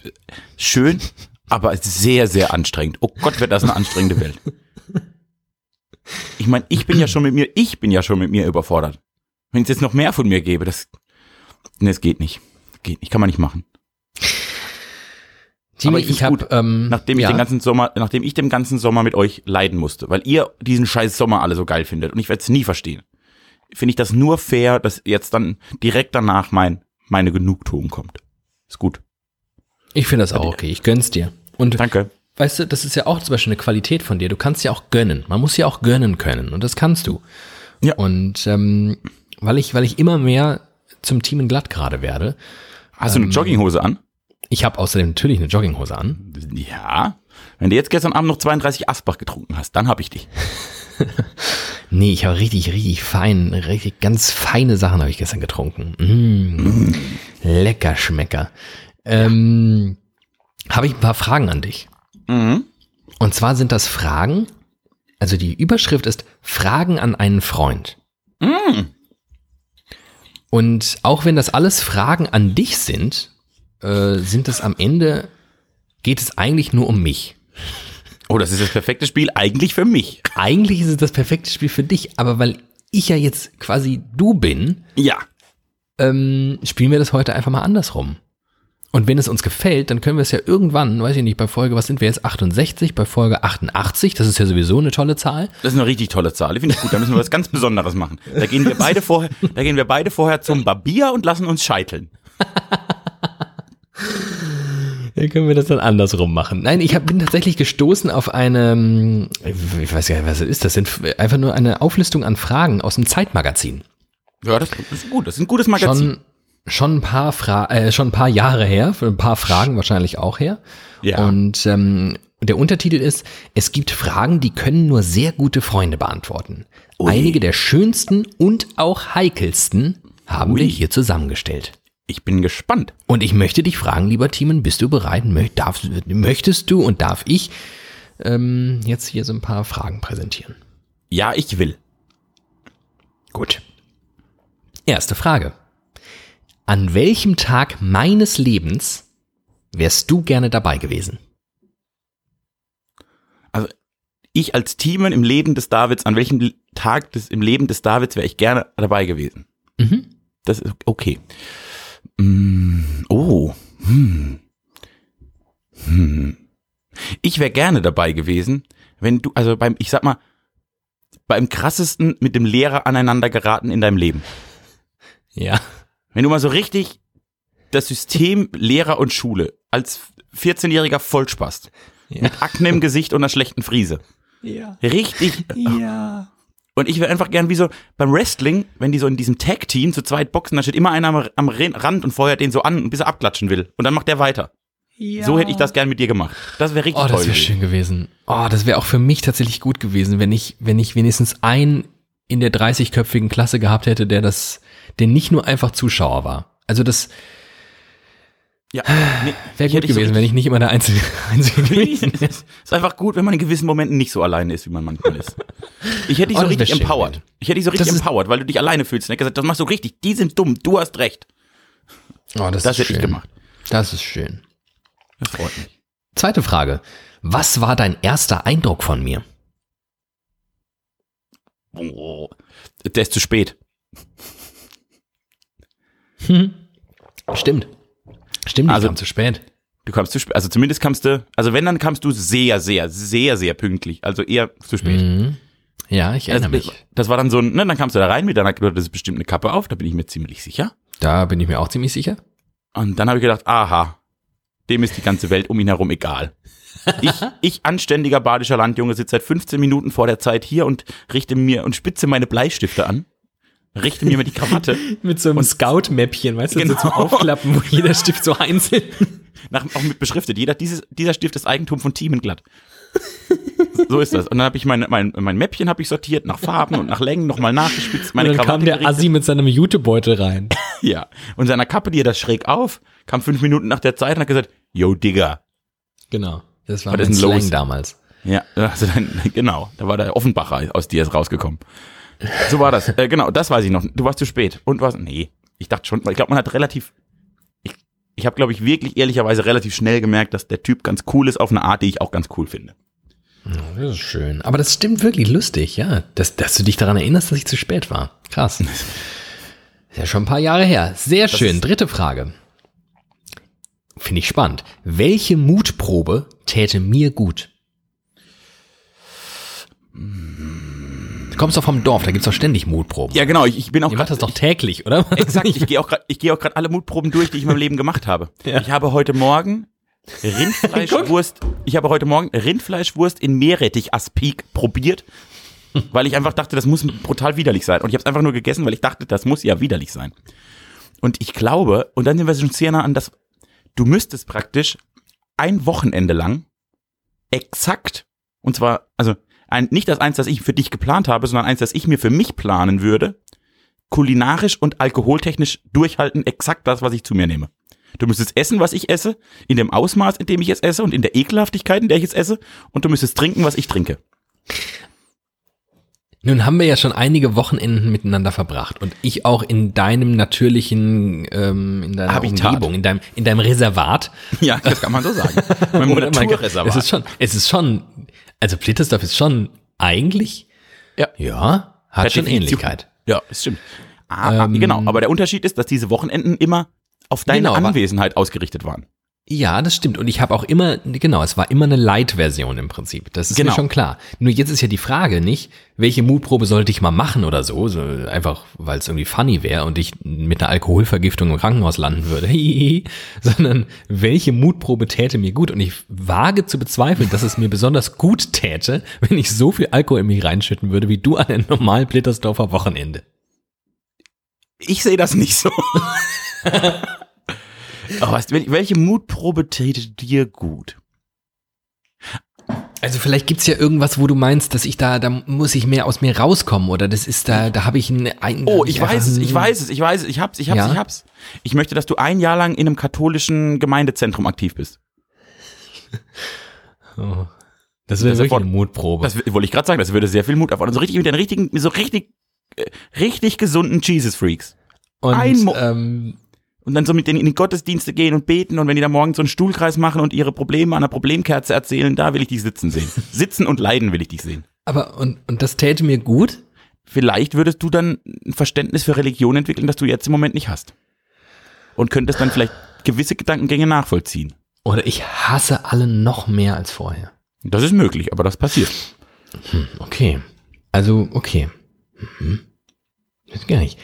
schön, aber sehr, sehr anstrengend. Oh Gott, wird das eine anstrengende Welt. Ich meine, ich bin ja schon mit mir, ich bin ja schon mit mir überfordert. Wenn es jetzt noch mehr von mir gäbe, das, nee, es geht nicht. Geht nicht, kann man nicht machen. Jimmy, Aber ich, ich find's habe, gut, ähm, Nachdem ich ja, den ganzen Sommer, nachdem ich den ganzen Sommer mit euch leiden musste, weil ihr diesen scheiß Sommer alle so geil findet und ich werde es nie verstehen, finde ich das nur fair, dass jetzt dann direkt danach mein, meine Genugtuung kommt. Ist gut. ich finde das auch okay. Ich gönn's dir. Und Danke. Weißt du, das ist ja auch zum Beispiel eine Qualität von dir. Du kannst ja auch gönnen. Man muss ja auch gönnen können. Und das kannst du. Ja. Und ähm, weil ich, weil ich immer mehr zum Team in glatt gerade werde. Hast du eine Jogginghose an? Ich habe außerdem natürlich eine Jogginghose an. Ja. Wenn du jetzt gestern Abend noch 32 Asbach getrunken hast, dann hab ich dich. Nee, ich habe richtig, richtig fein, richtig ganz feine Sachen habe ich gestern getrunken. Mm, Lecker Schmecker. Ähm, habe ich ein paar Fragen an dich. Mhm. Und zwar sind das Fragen, also die Überschrift ist Fragen an einen Freund. Mhm. Und auch wenn das alles Fragen an dich sind, äh, sind es am Ende, geht es eigentlich nur um mich. Oh, das ist das perfekte Spiel eigentlich für mich. Eigentlich ist es das perfekte Spiel für dich, aber weil ich ja jetzt quasi du bin, Ja. ähm, spielen wir das heute einfach mal andersrum. Und wenn es uns gefällt, dann können wir es ja irgendwann, weiß ich nicht, bei Folge, was sind wir jetzt, 68, bei Folge 88, das ist ja sowieso eine tolle Zahl. Das ist eine richtig tolle Zahl. Ich finde ich gut. Da müssen wir was ganz Besonderes machen. Da gehen wir beide vorher, da gehen wir beide vorher zum Barbier und lassen uns scheiteln. Dann können wir das dann andersrum machen. Nein, ich hab, bin tatsächlich gestoßen auf eine, ich weiß gar nicht, was ist, das sind einfach nur eine Auflistung an Fragen aus dem Zeitmagazin. Ja, das, das ist gut. Das ist ein gutes Magazin. Schon, schon ein paar Fra äh, schon ein paar Jahre her, für ein paar Fragen wahrscheinlich auch her. Ja. Und ähm, der Untertitel ist, es gibt Fragen, die können nur sehr gute Freunde beantworten. Ui. Einige der schönsten und auch heikelsten haben Ui. wir hier zusammengestellt. Ich bin gespannt. Und ich möchte dich fragen, lieber Timon, bist du bereit? Darf, möchtest du und darf ich ähm, jetzt hier so ein paar Fragen präsentieren? Ja, ich will. Gut. Erste Frage. An welchem Tag meines Lebens wärst du gerne dabei gewesen? Also ich als Teamen im Leben des Davids, an welchem Tag des, im Leben des Davids wäre ich gerne dabei gewesen? Mhm. Das ist okay. Mm, oh. Hm. Hm. Ich wäre gerne dabei gewesen, wenn du, also beim, ich sag mal, beim krassesten mit dem Lehrer aneinander geraten in deinem Leben. Ja. Wenn du mal so richtig das System Lehrer und Schule als 14-jähriger Vollspast Ja. mit Akne im Gesicht und einer schlechten Friese. Ja. Richtig. Ja. Und ich wäre einfach gern wie so beim Wrestling, wenn die so in diesem Tag-Team zu zweit boxen, da steht immer einer am, am Rand und feuert den so an, bis er abklatschen will. Und dann macht der weiter. So hätte ich das gern mit dir gemacht. Das wäre richtig Oh, das toll. wäre schön gewesen. Oh, das wäre auch für mich tatsächlich gut gewesen, wenn ich, wenn ich wenigstens einen in der 30-köpfigen Klasse gehabt hätte, der das, der nicht nur einfach Zuschauer war. Also das Ja, nee, wäre ich gut hätte so gewesen, wenn ich nicht immer der Einzige, Einzige gewesen wäre. ist einfach gut, wenn man in gewissen Momenten nicht so alleine ist, wie man manchmal ist. Ich hätte dich Oh, so richtig empowered. gewesen. Ich hätte dich so richtig Das empowered, weil du dich alleine fühlst. Ich hab gesagt, das machst du richtig. Die sind dumm. Du hast recht. Oh, das, Das ist hätte ich schön. gemacht. Das ist schön. Das freut mich. Zweite Frage. Was war dein erster Eindruck von mir? Oh, der ist zu spät. Stimmt. Stimmt, ich Also- kam zu spät. Du kamst zu spät. Also zumindest kamst du, also wenn, dann kamst du sehr, sehr, sehr, sehr pünktlich. Also eher zu spät. Mhm. Ja, ich erinnere das, mich. das war dann so ein, ne, dann kamst du da rein mit deiner, du hattest bestimmt eine Kappe auf, da bin ich mir ziemlich sicher. Da bin ich mir auch ziemlich sicher. Und dann habe ich gedacht, aha, dem ist die ganze Welt um ihn herum egal. Ich, ich anständiger badischer Landjunge sitze seit 15 Minuten vor der Zeit hier und richte mir und spitze meine Bleistifte an, richte mir mal die Krawatte, Mit so einem Scout-Mäppchen, weißt du, Genau. so zum Aufklappen, wo jeder Stift so einzeln. nach, auch mit beschriftet. Jeder, dieses, dieser Stift ist Eigentum von Thiemenglatt. So ist das. Und dann habe ich mein, mein, mein Mäppchen habe ich sortiert nach Farben und nach Längen nochmal nachgespitzt. Meine Und dann kam der gerichtet. Assi mit seinem Jutebeutel rein. Ja. Und seiner Kappe, die er das schräg auf, kam fünf Minuten nach der Zeit und hat gesagt, yo, Digga. Genau. Das war Was mein Slang los? damals. Ja, also dann, genau, da war der Offenbacher aus dir rausgekommen. So war das. Äh, genau, das weiß ich noch. Du warst zu spät. Und was? Nee, ich dachte schon, weil ich glaube, man hat relativ, ich, ich habe, glaube ich, wirklich ehrlicherweise relativ schnell gemerkt, dass der Typ ganz cool ist auf eine Art, die ich auch ganz cool finde. Das ist schön. Aber das stimmt wirklich lustig, ja. Dass, dass du dich daran erinnerst, dass ich zu spät war. Krass. Ist ja schon ein paar Jahre her. Sehr schön. Dritte Frage. Finde ich spannend. Welche Mutprobe täte mir gut? Du kommst doch vom Dorf, da gibt's doch ständig Mutproben. Ja, genau, ich, ich bin auch Ihr macht das doch täglich, oder? Exakt, ich gehe auch gerade, ich gehe auch gerade alle Mutproben durch, die ich in meinem Leben gemacht habe. Ja. Ich habe heute Morgen Rindfleischwurst, ich habe heute Morgen Rindfleischwurst in Meerrettich-Aspik probiert, weil ich einfach dachte, das muss brutal widerlich sein. Und ich habe es einfach nur gegessen, weil ich dachte, das muss ja widerlich sein. Und ich glaube, und dann sind wir schon sehr nah an das, du müsstest praktisch ein Wochenende lang exakt, und zwar, also ein, nicht das eins, das ich für dich geplant habe, sondern eins, das ich mir für mich planen würde, kulinarisch und alkoholtechnisch durchhalten, exakt das, was ich zu mir nehme. Du müsstest essen, was ich esse, in dem Ausmaß, in dem ich es esse und in der Ekelhaftigkeit, in der ich es esse, und du müsstest trinken, was ich trinke. Nun haben wir ja schon einige Wochenenden miteinander verbracht und ich auch in deinem natürlichen, ähm, in deiner Habitat. Umgebung, in deinem, in deinem Reservat. Ja, das kann man so sagen. Mein Gott, es Naturreservat. ist schon, es ist schon, also Blittersdorf ist schon eigentlich, Ja. ja, hat schon. Ähnlichkeit. Ja, das stimmt. Ah, Ähm, genau, aber der Unterschied ist, dass diese Wochenenden immer auf deine Genau, Anwesenheit ausgerichtet waren. Ja, das stimmt. Und ich habe auch immer, genau, es war immer eine Light-Version im Prinzip. Das ist Genau. mir schon klar. Nur jetzt ist ja die Frage nicht, welche Mutprobe sollte ich mal machen oder so, so einfach, weil es irgendwie funny wäre und ich mit einer Alkoholvergiftung im Krankenhaus landen würde, sondern welche Mutprobe täte mir gut. Und ich wage zu bezweifeln, dass es mir besonders gut täte, wenn ich so viel Alkohol in mich reinschütten würde, wie du an einem normalen Blittersdorfer Wochenende. Ich sehe das nicht so. Aber weißt welche Mutprobe täte dir gut? Also vielleicht gibt's ja irgendwas, wo du meinst, dass ich da, da muss ich mehr aus mir rauskommen oder das ist da, da habe ich ein, ein Oh, ich weiß es, ich weiß es, ich weiß es, ich hab's, ich hab's, Ja? ich hab's. Ich möchte, dass du ein Jahr lang in einem katholischen Gemeindezentrum aktiv bist. Oh. Das wäre wirklich eine Mutprobe. Das wollte ich gerade sagen, das würde sehr viel Mut erfordern. So richtig mit den richtigen, so richtig, äh, richtig gesunden Jesus Freaks. Und ein Mo- ähm, Und dann so mit denen in die Gottesdienste gehen und beten und wenn die da morgens so einen Stuhlkreis machen und ihre Probleme an der Problemkerze erzählen, da will ich dich sitzen sehen. Sitzen und leiden will ich dich sehen. aber und, und das täte mir gut. Vielleicht würdest du dann ein Verständnis für Religion entwickeln, das du jetzt im Moment nicht hast. Und könntest dann vielleicht gewisse Gedankengänge nachvollziehen. Oder ich hasse alle noch mehr als vorher. Das ist möglich, aber das passiert. Okay. Also, okay. Mhm. Weiß gar nicht.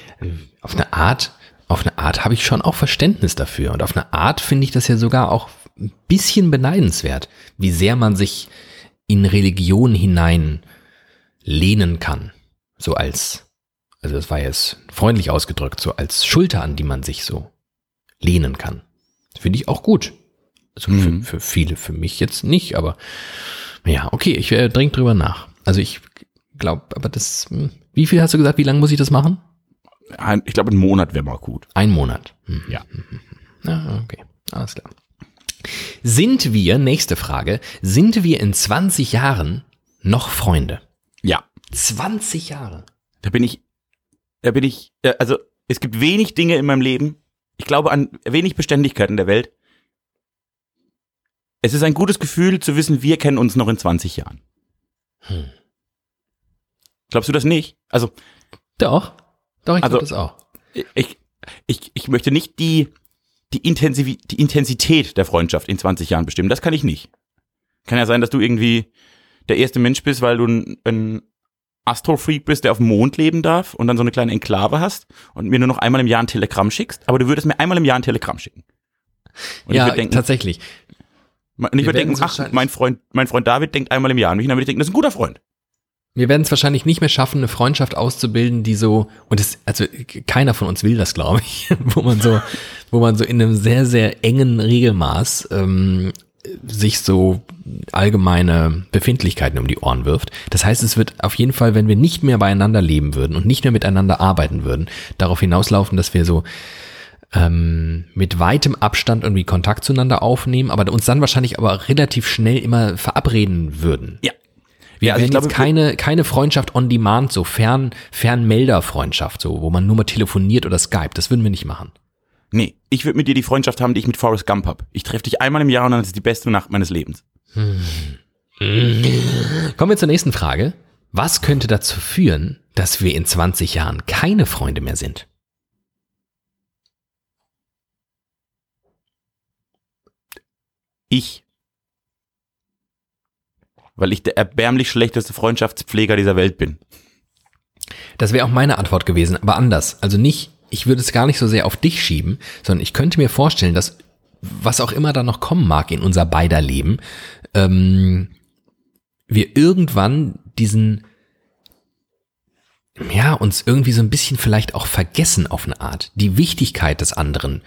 Auf eine Art, auf eine Art habe ich schon auch Verständnis dafür. Und auf eine Art finde ich das ja sogar auch ein bisschen beneidenswert, wie sehr man sich in Religion hinein lehnen kann. So als, also das war jetzt freundlich ausgedrückt, so als Schulter, an die man sich so lehnen kann. Finde ich auch gut. Also Mhm. für, für viele, für mich jetzt nicht, aber ja, okay, ich äh, denk drüber nach. Also ich glaube, aber das, hm, wie viel hast du gesagt, wie lange muss ich das machen? Ein- Ich glaube, ein Monat wäre mal gut. Ein Monat. Hm. Ja. Ja, okay, alles klar. Sind wir, nächste Frage, sind wir in 20 Jahren noch Freunde? Ja. 20 Jahre? Da bin ich, da bin ich, äh, also es gibt wenig Dinge in meinem Leben. Ich glaube an wenig Beständigkeit in der Welt. Es ist ein gutes Gefühl zu wissen, wir kennen uns noch in 20 Jahren. Hm. Glaubst du das nicht? Also, Doch, doch, ich Also- glaube das auch. ich, ich, ich möchte nicht die, die, Intensiv die Intensität der Freundschaft in 20 Jahren bestimmen. Das kann ich nicht. Kann ja sein, dass du irgendwie der erste Mensch bist, weil du ein, ein Astrofreak bist, der auf dem Mond leben darf und dann so eine kleine Enklave hast und mir nur noch einmal im Jahr ein Telegramm schickst, aber du würdest mir einmal im Jahr ein Telegramm schicken. Und ja, ich denken, tatsächlich. und ich würde denken, ach, mein Freund, mein Freund David denkt einmal im Jahr an mich, und dann würde ich denken, das ist ein guter Freund. Wir werden es wahrscheinlich nicht mehr schaffen, eine Freundschaft auszubilden, die so, und das, also keiner von uns will das, glaube ich, wo man so, wo man so in einem sehr, sehr engen Regelmaß ähm, sich so allgemeine Befindlichkeiten um die Ohren wirft. Das heißt, es wird auf jeden Fall, wenn wir nicht mehr beieinander leben würden und nicht mehr miteinander arbeiten würden, darauf hinauslaufen, dass wir so ähm, mit weitem Abstand irgendwie Kontakt zueinander aufnehmen, aber uns dann wahrscheinlich aber relativ schnell immer verabreden würden. Ja. Wir Ja, also ich glaube, jetzt keine, keine Freundschaft on demand, so fern, Fernmelder-Freundschaft, so, wo man nur mal telefoniert oder Skype. Das würden wir nicht machen. Nee, ich würde mit dir die Freundschaft haben, die ich mit Forrest Gump hab. Ich treffe dich einmal im Jahr und dann ist es die beste Nacht meines Lebens. Kommen wir zur nächsten Frage. Was könnte dazu führen, dass wir in 20 Jahren keine Freunde mehr sind? Ich. Weil ich der erbärmlich schlechteste Freundschaftspfleger dieser Welt bin. Das wäre auch meine Antwort gewesen, aber anders. Also nicht, ich würde es gar nicht so sehr auf dich schieben, sondern ich könnte mir vorstellen, dass was auch immer da noch kommen mag in unser beider Leben, ähm, wir irgendwann diesen, ja, uns irgendwie so ein bisschen vielleicht auch vergessen auf eine Art, die Wichtigkeit des anderen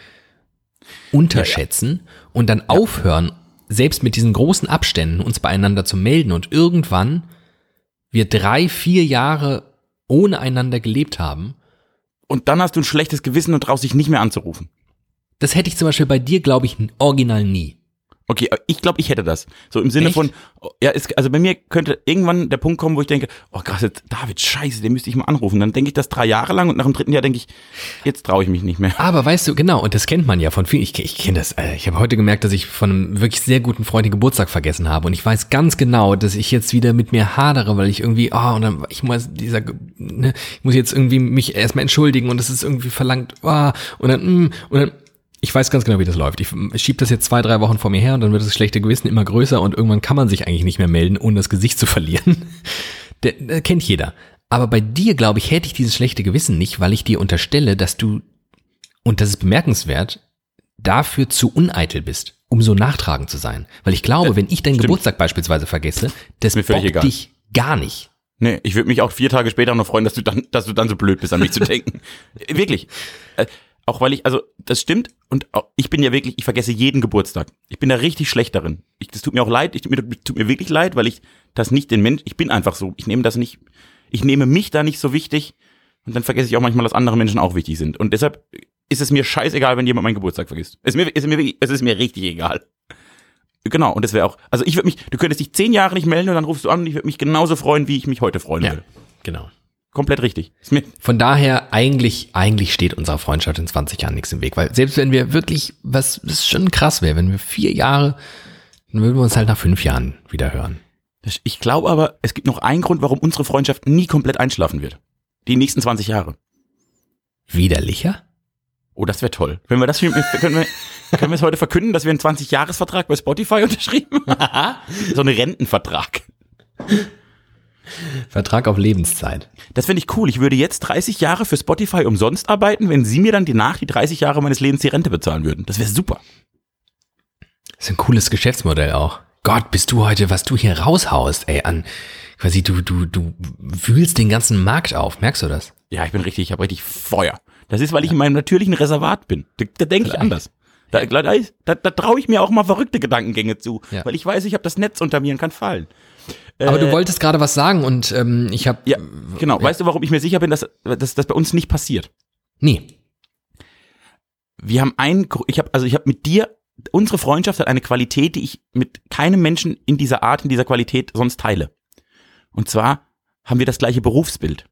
unterschätzen und dann aufhören, selbst mit diesen großen Abständen uns beieinander zu melden und irgendwann wir drei, vier Jahre ohne einander gelebt haben. Und dann hast du ein schlechtes Gewissen und traust dich nicht mehr anzurufen. Das hätte ich zum Beispiel bei dir, glaube ich, original nie. Okay, ich glaube, ich hätte das. So im Sinne Echt? von, ja, es, also bei mir könnte irgendwann der Punkt kommen, wo ich denke, oh krass, jetzt David, scheiße, den müsste ich mal anrufen. Dann denke ich das drei Jahre lang und nach dem dritten Jahr denke ich, jetzt traue ich mich nicht mehr. Aber weißt du, genau, und das kennt man ja von vielen. Ich, ich kenne das. äh, Ich habe heute gemerkt, dass ich von einem wirklich sehr guten Freund den Geburtstag vergessen habe. Und ich weiß ganz genau, dass ich jetzt wieder mit mir hadere, weil ich irgendwie, oh, und dann, ich muss dieser, ne, ich muss jetzt irgendwie mich erstmal entschuldigen und es ist irgendwie verlangt, oh, und dann, mm, und dann, ich weiß ganz genau, wie das läuft. Ich schiebe das jetzt zwei, drei Wochen vor mir her und dann wird das schlechte Gewissen immer größer und irgendwann kann man sich eigentlich nicht mehr melden, ohne das Gesicht zu verlieren. Der, der kennt jeder. Aber bei dir, glaube ich, hätte ich dieses schlechte Gewissen nicht, weil ich dir unterstelle, dass du, und das ist bemerkenswert, dafür zu uneitel bist, um so nachtragend zu sein. Weil ich glaube, Äh, wenn ich deinen stimmt. Geburtstag beispielsweise vergesse, das bockt dich gar nicht. Nee, ich würde mich auch vier Tage später noch freuen, dass du dann, dass du dann so blöd bist, an mich zu denken. Äh, Wirklich. Auch weil ich, also, das stimmt und auch, ich bin ja wirklich, ich vergesse jeden Geburtstag. Ich bin da richtig schlecht darin. Ich, das tut mir auch leid, ich, mir tut mir wirklich leid, weil ich das nicht den Mensch, ich bin einfach so, ich nehme das nicht, ich nehme mich da nicht so wichtig und dann vergesse ich auch manchmal, dass andere Menschen auch wichtig sind. Und deshalb ist es mir scheißegal, wenn jemand meinen Geburtstag vergisst. Es ist mir, es ist mir, es ist mir richtig egal. Genau, und das wäre auch, also ich würde mich, du könntest dich zehn Jahre nicht melden und dann rufst du an und ich würde mich genauso freuen, wie ich mich heute freuen würde. genau. Komplett richtig. Von daher, eigentlich, eigentlich steht unserer Freundschaft in 20 Jahren nichts im Weg. Weil selbst wenn wir wirklich, was, was schon krass wäre, wenn wir vier Jahre, dann würden wir uns halt nach fünf Jahren wieder hören. ich glaube aber, es gibt noch einen Grund, warum unsere Freundschaft nie komplett einschlafen wird. Die nächsten 20 Jahre. Widerlicher? Oh, das wäre toll. Wenn wir das, können wir, können wir es heute verkünden, dass wir einen 20-Jahres-Vertrag bei Spotify unterschrieben haben? so einen Rentenvertrag. Vertrag auf Lebenszeit. Das finde ich cool. Ich würde jetzt 30 Jahre für Spotify umsonst arbeiten, wenn sie mir dann die nach die 30 Jahre meines Lebens die Rente bezahlen würden. Das wäre super. Das ist ein cooles Geschäftsmodell auch. Gott, bist du heute, was du hier raushaust, ey, an, quasi du, du, du wühlst den ganzen Markt auf. Merkst du das? Ja, ich bin richtig, ich habe richtig Feuer. Das ist, weil ich in meinem natürlichen Reservat bin. Da, da denke ich anders. Da, da, da, da traue ich mir auch mal verrückte Gedankengänge zu, Ja. weil ich weiß, ich habe das Netz unter mir und kann fallen. Aber Äh, du wolltest gerade was sagen und ähm, ich habe Ja, genau. Weißt du, warum ich mir sicher bin, dass, dass das bei uns nicht passiert? nee. Wir haben ein, ich habe, also ich habe mit dir, unsere Freundschaft hat eine Qualität, die ich mit keinem Menschen in dieser Art, in dieser Qualität sonst teile. Und zwar haben wir das gleiche Berufsbild.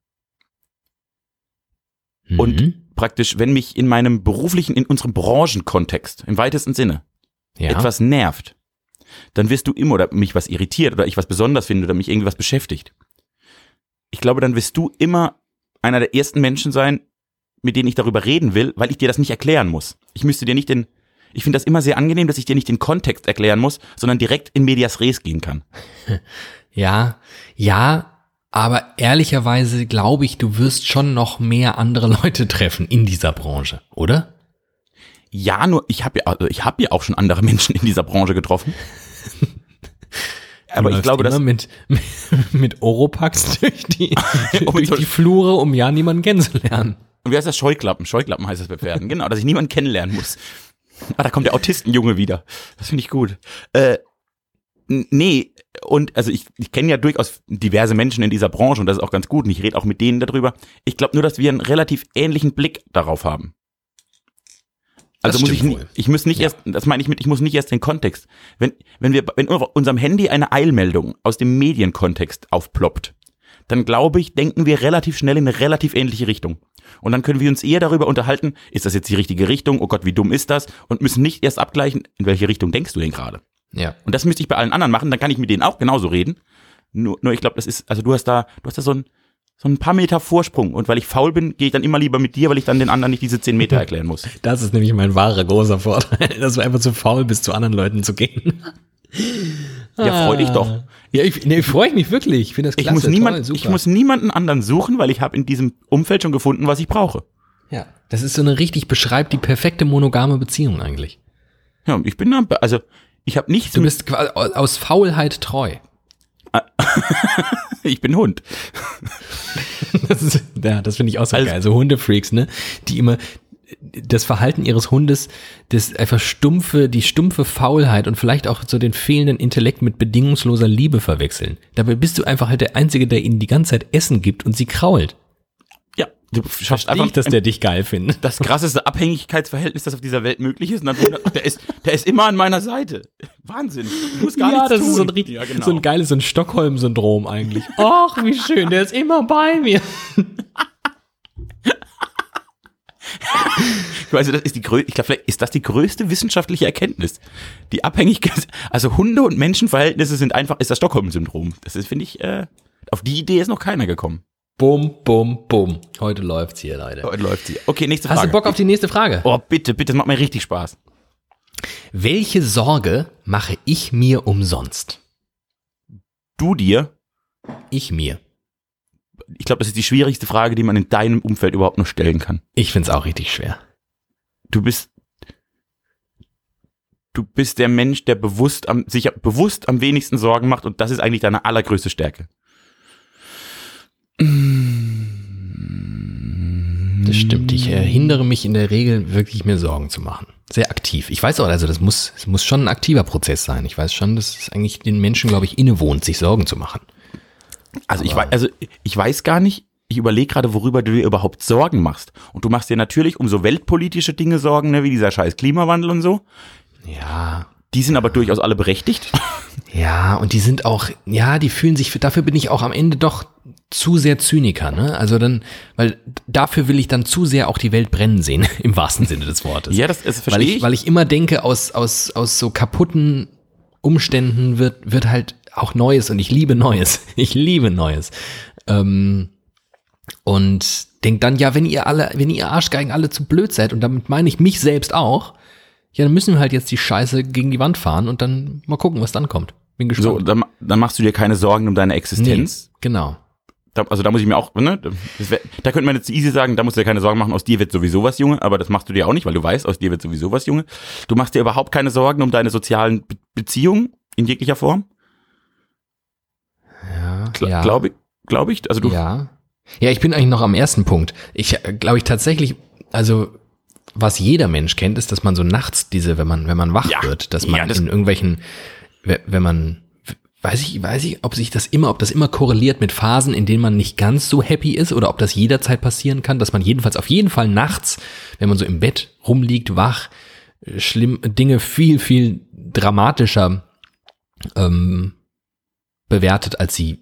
Und Mhm. praktisch, wenn mich in meinem beruflichen, in unserem Branchenkontext, im weitesten Sinne, ja. etwas nervt, dann wirst du immer oder mich was irritiert oder ich was besonders finde oder mich irgendwie was beschäftigt. Ich glaube, dann wirst du immer einer der ersten Menschen sein, mit denen ich darüber reden will, weil ich dir das nicht erklären muss. Ich müsste dir nicht den, ich finde das immer sehr angenehm, dass ich dir nicht den Kontext erklären muss, sondern direkt in medias res gehen kann. Ja, ja, Aber ehrlicherweise glaube ich, du wirst schon noch mehr andere Leute treffen in dieser Branche, oder? Ja, nur ich habe ja, also ich habe ja auch schon andere Menschen in dieser Branche getroffen. Aber ich glaube, dass mit, mit Oropax durch die, Um durch die Flure, um ja niemanden kennenzulernen. Und wie heißt das? Scheuklappen. Scheuklappen heißt das bei Pferden. Genau, dass ich niemanden kennenlernen muss. Ah, da kommt der Autistenjunge wieder. Das finde ich gut. Äh, nee, und also ich, ich kenne ja durchaus diverse Menschen in dieser Branche und das ist auch ganz gut und ich rede auch mit denen darüber. Ich glaube nur, dass wir einen relativ ähnlichen Blick darauf haben. Also Das muss ich wohl. ich muss nicht Ja. erst, das meine ich mit, ich muss nicht erst den Kontext. Wenn, wenn wir, wenn auf unserem Handy eine Eilmeldung aus dem Medienkontext aufploppt, dann glaube ich, denken wir relativ schnell in eine relativ ähnliche Richtung. Und dann können wir uns eher darüber unterhalten, ist das jetzt die richtige Richtung? Oh Gott, wie dumm ist das? Und müssen nicht erst abgleichen, in welche Richtung denkst du denn gerade? Ja. Und das müsste ich bei allen anderen machen, dann kann ich mit denen auch genauso reden. Nur, nur ich glaube, das ist, also du hast da, du hast da so ein, so ein paar Meter Vorsprung. Und weil ich faul bin, gehe ich dann immer lieber mit dir, weil ich dann den anderen nicht diese zehn Meter erklären muss. Das ist nämlich mein wahrer großer Vorteil, dass du einfach zu faul bist, zu anderen Leuten zu gehen. Ja, freu dich doch. Ja, ich, nee, freue ich mich wirklich. Ich finde das Ich klasse. muss, niemand, toll, ich muss niemanden anderen suchen, weil ich habe in diesem Umfeld schon gefunden, was ich brauche. ja. Das ist so eine richtig, beschreibt die perfekte monogame Beziehung eigentlich. Ja, und ich bin da, also ich habe nichts, Du bist quasi aus Faulheit treu. ich bin Hund. Das ist, ja, das finde ich auch so Also- geil. So Hundefreaks, ne? Die immer das Verhalten ihres Hundes, das einfach stumpfe, die stumpfe Faulheit und vielleicht auch so den fehlenden Intellekt mit bedingungsloser Liebe verwechseln. Dabei bist du einfach halt der Einzige, der ihnen die ganze Zeit Essen gibt und sie krault. Du schaffst Verstehe einfach dass der dich geil findet. das krasseste Abhängigkeitsverhältnis, das auf dieser Welt möglich ist. Und dann, der, ist der ist immer an meiner Seite. Wahnsinn. Du musst gar ja, das tun. ist so ein, richtig, ja, genau. so ein geiles, so ein Stockholm-Syndrom eigentlich. Ach, wie schön, der ist immer bei mir. Ich weiß, das ist die ich glaube, vielleicht ist das die größte wissenschaftliche Erkenntnis. Die Abhängigkeit, also Hunde- und Menschenverhältnisse sind einfach, ist das Stockholm-Syndrom. Das ist, finde ich, äh, auf die Idee ist noch keiner gekommen. Bum, bum, bum. Heute läuft's hier, Leute. Heute läuft sie. Okay, nächste Hast Frage. du Bock auf die nächste Frage? Oh, bitte, bitte, das macht mir richtig Spaß. Welche Sorge mache ich mir umsonst? Du dir, Ich mir. ich glaube, das ist die schwierigste Frage, die man in deinem Umfeld überhaupt nur stellen kann. Ich find's auch richtig schwer. Du bist, du bist der Mensch, der bewusst am, sich bewusst am wenigsten Sorgen macht und das ist eigentlich deine allergrößte Stärke. Das stimmt. Ich äh, hindere mich in der Regel wirklich mir Sorgen zu machen. Sehr aktiv. Ich weiß auch, also das muss, es muss schon ein aktiver Prozess sein. Ich weiß schon, dass es eigentlich den Menschen, glaube ich, innewohnt, sich Sorgen zu machen. Also ich weiß, also ich weiß gar nicht, ich überlege gerade, worüber du dir überhaupt Sorgen machst. Und du machst dir natürlich um so weltpolitische Dinge Sorgen, ne, wie dieser scheiß Klimawandel und so. Ja, Die sind aber durchaus alle berechtigt. Ja, und die sind auch, ja, die fühlen sich, dafür bin ich auch am Ende doch zu sehr Zyniker, ne? Also dann, weil dafür will ich dann zu sehr auch die Welt brennen sehen, im wahrsten Sinne des Wortes. Ja, das, das weil verstehe ich, ich. weil ich immer denke, aus, aus, aus so kaputten Umständen wird, wird halt auch Neues und ich liebe Neues. Ich liebe Neues. Ähm, und denk dann, ja, wenn ihr alle, wenn ihr Arschgeigen alle zu blöd seid, und damit meine ich mich selbst auch, ja, dann müssen wir halt jetzt die Scheiße gegen die Wand fahren und dann mal gucken, was dann kommt. Bin gespannt. so, dann, dann machst du dir keine Sorgen um deine Existenz. Nee, genau. Da, also da muss ich mir auch, ne, wär, da könnte man jetzt easy sagen, da musst du dir keine Sorgen machen, aus dir wird sowieso was, Junge, aber das machst du dir auch nicht, weil du weißt, aus dir wird sowieso was, Junge. Du machst dir überhaupt keine Sorgen um deine sozialen Be Beziehungen in jeglicher Form, Ja, Gla ja. glaube ich, glaube ich. Also du, Ja. Ja, ich bin eigentlich noch am ersten Punkt. Ich glaube ich tatsächlich, also was jeder Mensch kennt, ist, dass man so nachts diese, wenn man, wenn man wach Ja. wird, dass man Ja, das- in irgendwelchen, we- wenn man, weiß ich, weiß ich, ob sich das immer, ob das immer korreliert mit Phasen, in denen man nicht ganz so happy ist oder ob das jederzeit passieren kann, dass man jedenfalls auf jeden Fall nachts, wenn man so im Bett rumliegt, wach, äh, schlimm, Dinge viel, viel dramatischer ähm, bewertet, als sie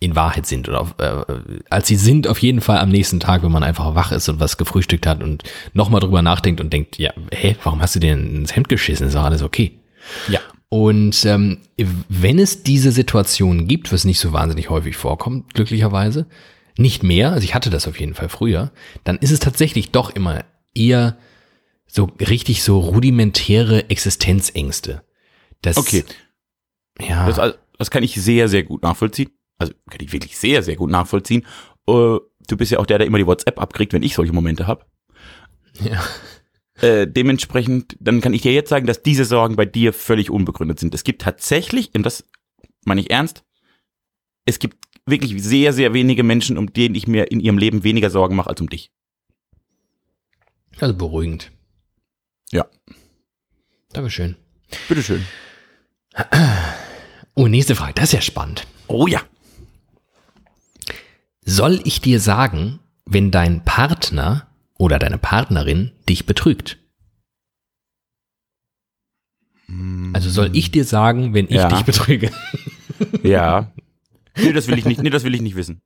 in Wahrheit sind oder auf, äh, als sie sind auf jeden Fall am nächsten Tag, wenn man einfach wach ist und was gefrühstückt hat und nochmal drüber nachdenkt und denkt, ja, hä, warum hast du dir ins Hemd geschissen? Ist doch alles okay. ja. Und ähm, wenn es diese Situation gibt, was nicht so wahnsinnig häufig vorkommt, glücklicherweise, nicht mehr, also ich hatte das auf jeden Fall früher, dann ist es tatsächlich doch immer eher so richtig so rudimentäre Existenzängste. Das, Okay, Ja. das, das kann ich sehr, sehr gut nachvollziehen. Also kann ich wirklich sehr, sehr gut nachvollziehen. Äh, du bist ja auch der, der immer die WhatsApp abkriegt, wenn ich solche Momente habe. Ja. Äh, dementsprechend, dann kann ich dir jetzt sagen, dass diese Sorgen bei dir völlig unbegründet sind. Es gibt tatsächlich, und das meine ich ernst, es gibt wirklich sehr, sehr wenige Menschen, um denen ich mir in ihrem Leben weniger Sorgen mache als um dich. Also beruhigend. Ja. Dankeschön. Bitteschön. Oh, nächste Frage. Das ist ja spannend. Oh ja. Soll ich dir sagen, wenn dein Partner oder deine Partnerin dich betrügt? Also soll ich dir sagen, wenn ich Ja. dich betrüge? Ja. Nee, das will ich nicht, nee, das will ich nicht wissen.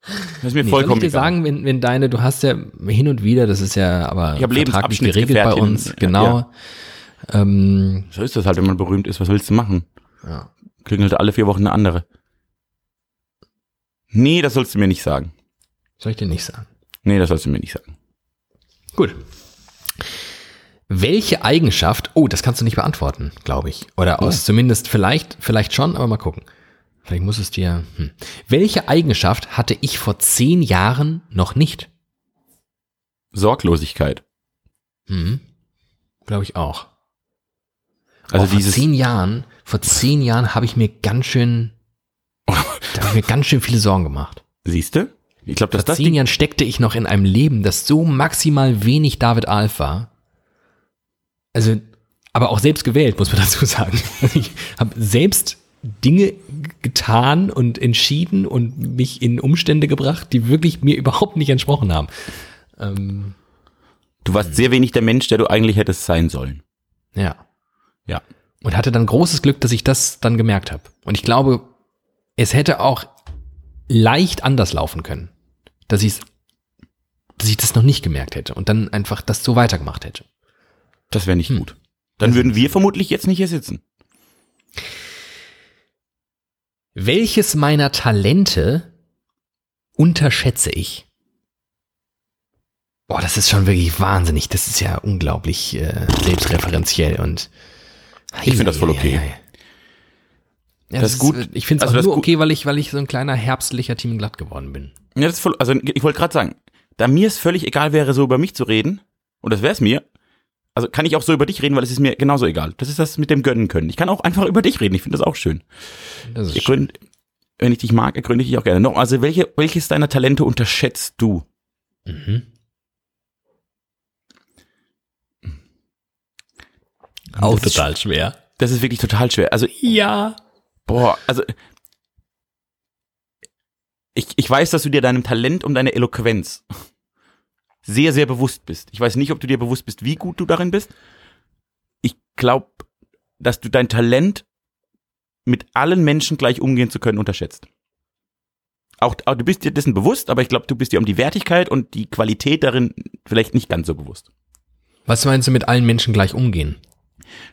Das ist mir Nee, soll ich vollkommen dir egal. sagen, wenn, wenn deine, du hast ja hin und wieder, das ist ja aber Ich vertraglich geregelt bei uns, Ja, genau. Ähm, So ist das halt, wenn man berühmt ist. Was willst du machen? ja. Klingelt alle vier Wochen eine andere. Nee, das sollst du mir nicht sagen. Soll ich dir nicht sagen? Nee, das sollst du mir nicht sagen. Gut. Welche Eigenschaft, oh, das kannst du nicht beantworten, glaube ich. Oder aus zumindest vielleicht, vielleicht schon, aber mal gucken. Vielleicht muss es dir. Hm. Welche Eigenschaft hatte ich vor zehn Jahren noch nicht? Sorglosigkeit. Hm. Glaube ich auch. Also oh, vor zehn Jahren, vor zehn Jahren habe ich mir ganz schön, da habe ich mir ganz schön viele Sorgen gemacht. siehst du? Ich glaube, dass Vor das zehn Jahren steckte ich noch in einem Leben, das so maximal wenig David Alf war. Also, aber auch selbst gewählt, muss man dazu sagen. Also ich habe selbst Dinge getan und entschieden und mich in Umstände gebracht, die wirklich mir überhaupt nicht entsprochen haben. Ähm, du warst sehr wenig der Mensch, der du eigentlich hättest sein sollen. ja. Ja. Und hatte dann großes Glück, dass ich das dann gemerkt habe. Und ich glaube, es hätte auch leicht anders laufen können, dass ich dass ich das noch nicht gemerkt hätte und dann einfach das so weitergemacht hätte. Das wäre nicht Hm. gut. Dann würden wir vermutlich jetzt nicht hier sitzen. Welches meiner Talente unterschätze ich? Boah, das ist schon wirklich wahnsinnig. Das ist ja unglaublich äh, selbstreferenziell und Ich finde das voll okay. Ja, Das ist gut. Ich finde es Also auch das nur okay, weil ich, weil ich so ein kleiner herbstlicher Team glatt geworden bin. Ja, das ist voll, also ich wollte gerade sagen, da mir es völlig egal wäre, so über mich zu reden, und das wäre es mir, also kann ich auch so über dich reden, weil es ist mir genauso egal. Das ist das mit dem Gönnen können. Ich kann auch einfach über dich reden, ich finde das auch schön. Das ist schön. gründ, wenn ich dich mag, gründe ich dich auch gerne. Noch, also welche, welches deiner Talente unterschätzt du? Mhm. Auch Das total schwer. Das ist wirklich total schwer. Also, Ja. Boah, also ich, ich weiß, dass du dir deinem Talent und deiner Eloquenz sehr, sehr bewusst bist. Ich weiß nicht, ob du dir bewusst bist, wie gut du darin bist. Ich glaube, dass du dein Talent mit allen Menschen gleich umgehen zu können unterschätzt. Auch, auch du bist dir dessen bewusst, aber ich glaube, du bist dir um die Wertigkeit und die Qualität darin vielleicht nicht ganz so bewusst. Was meinst du mit allen Menschen gleich umgehen?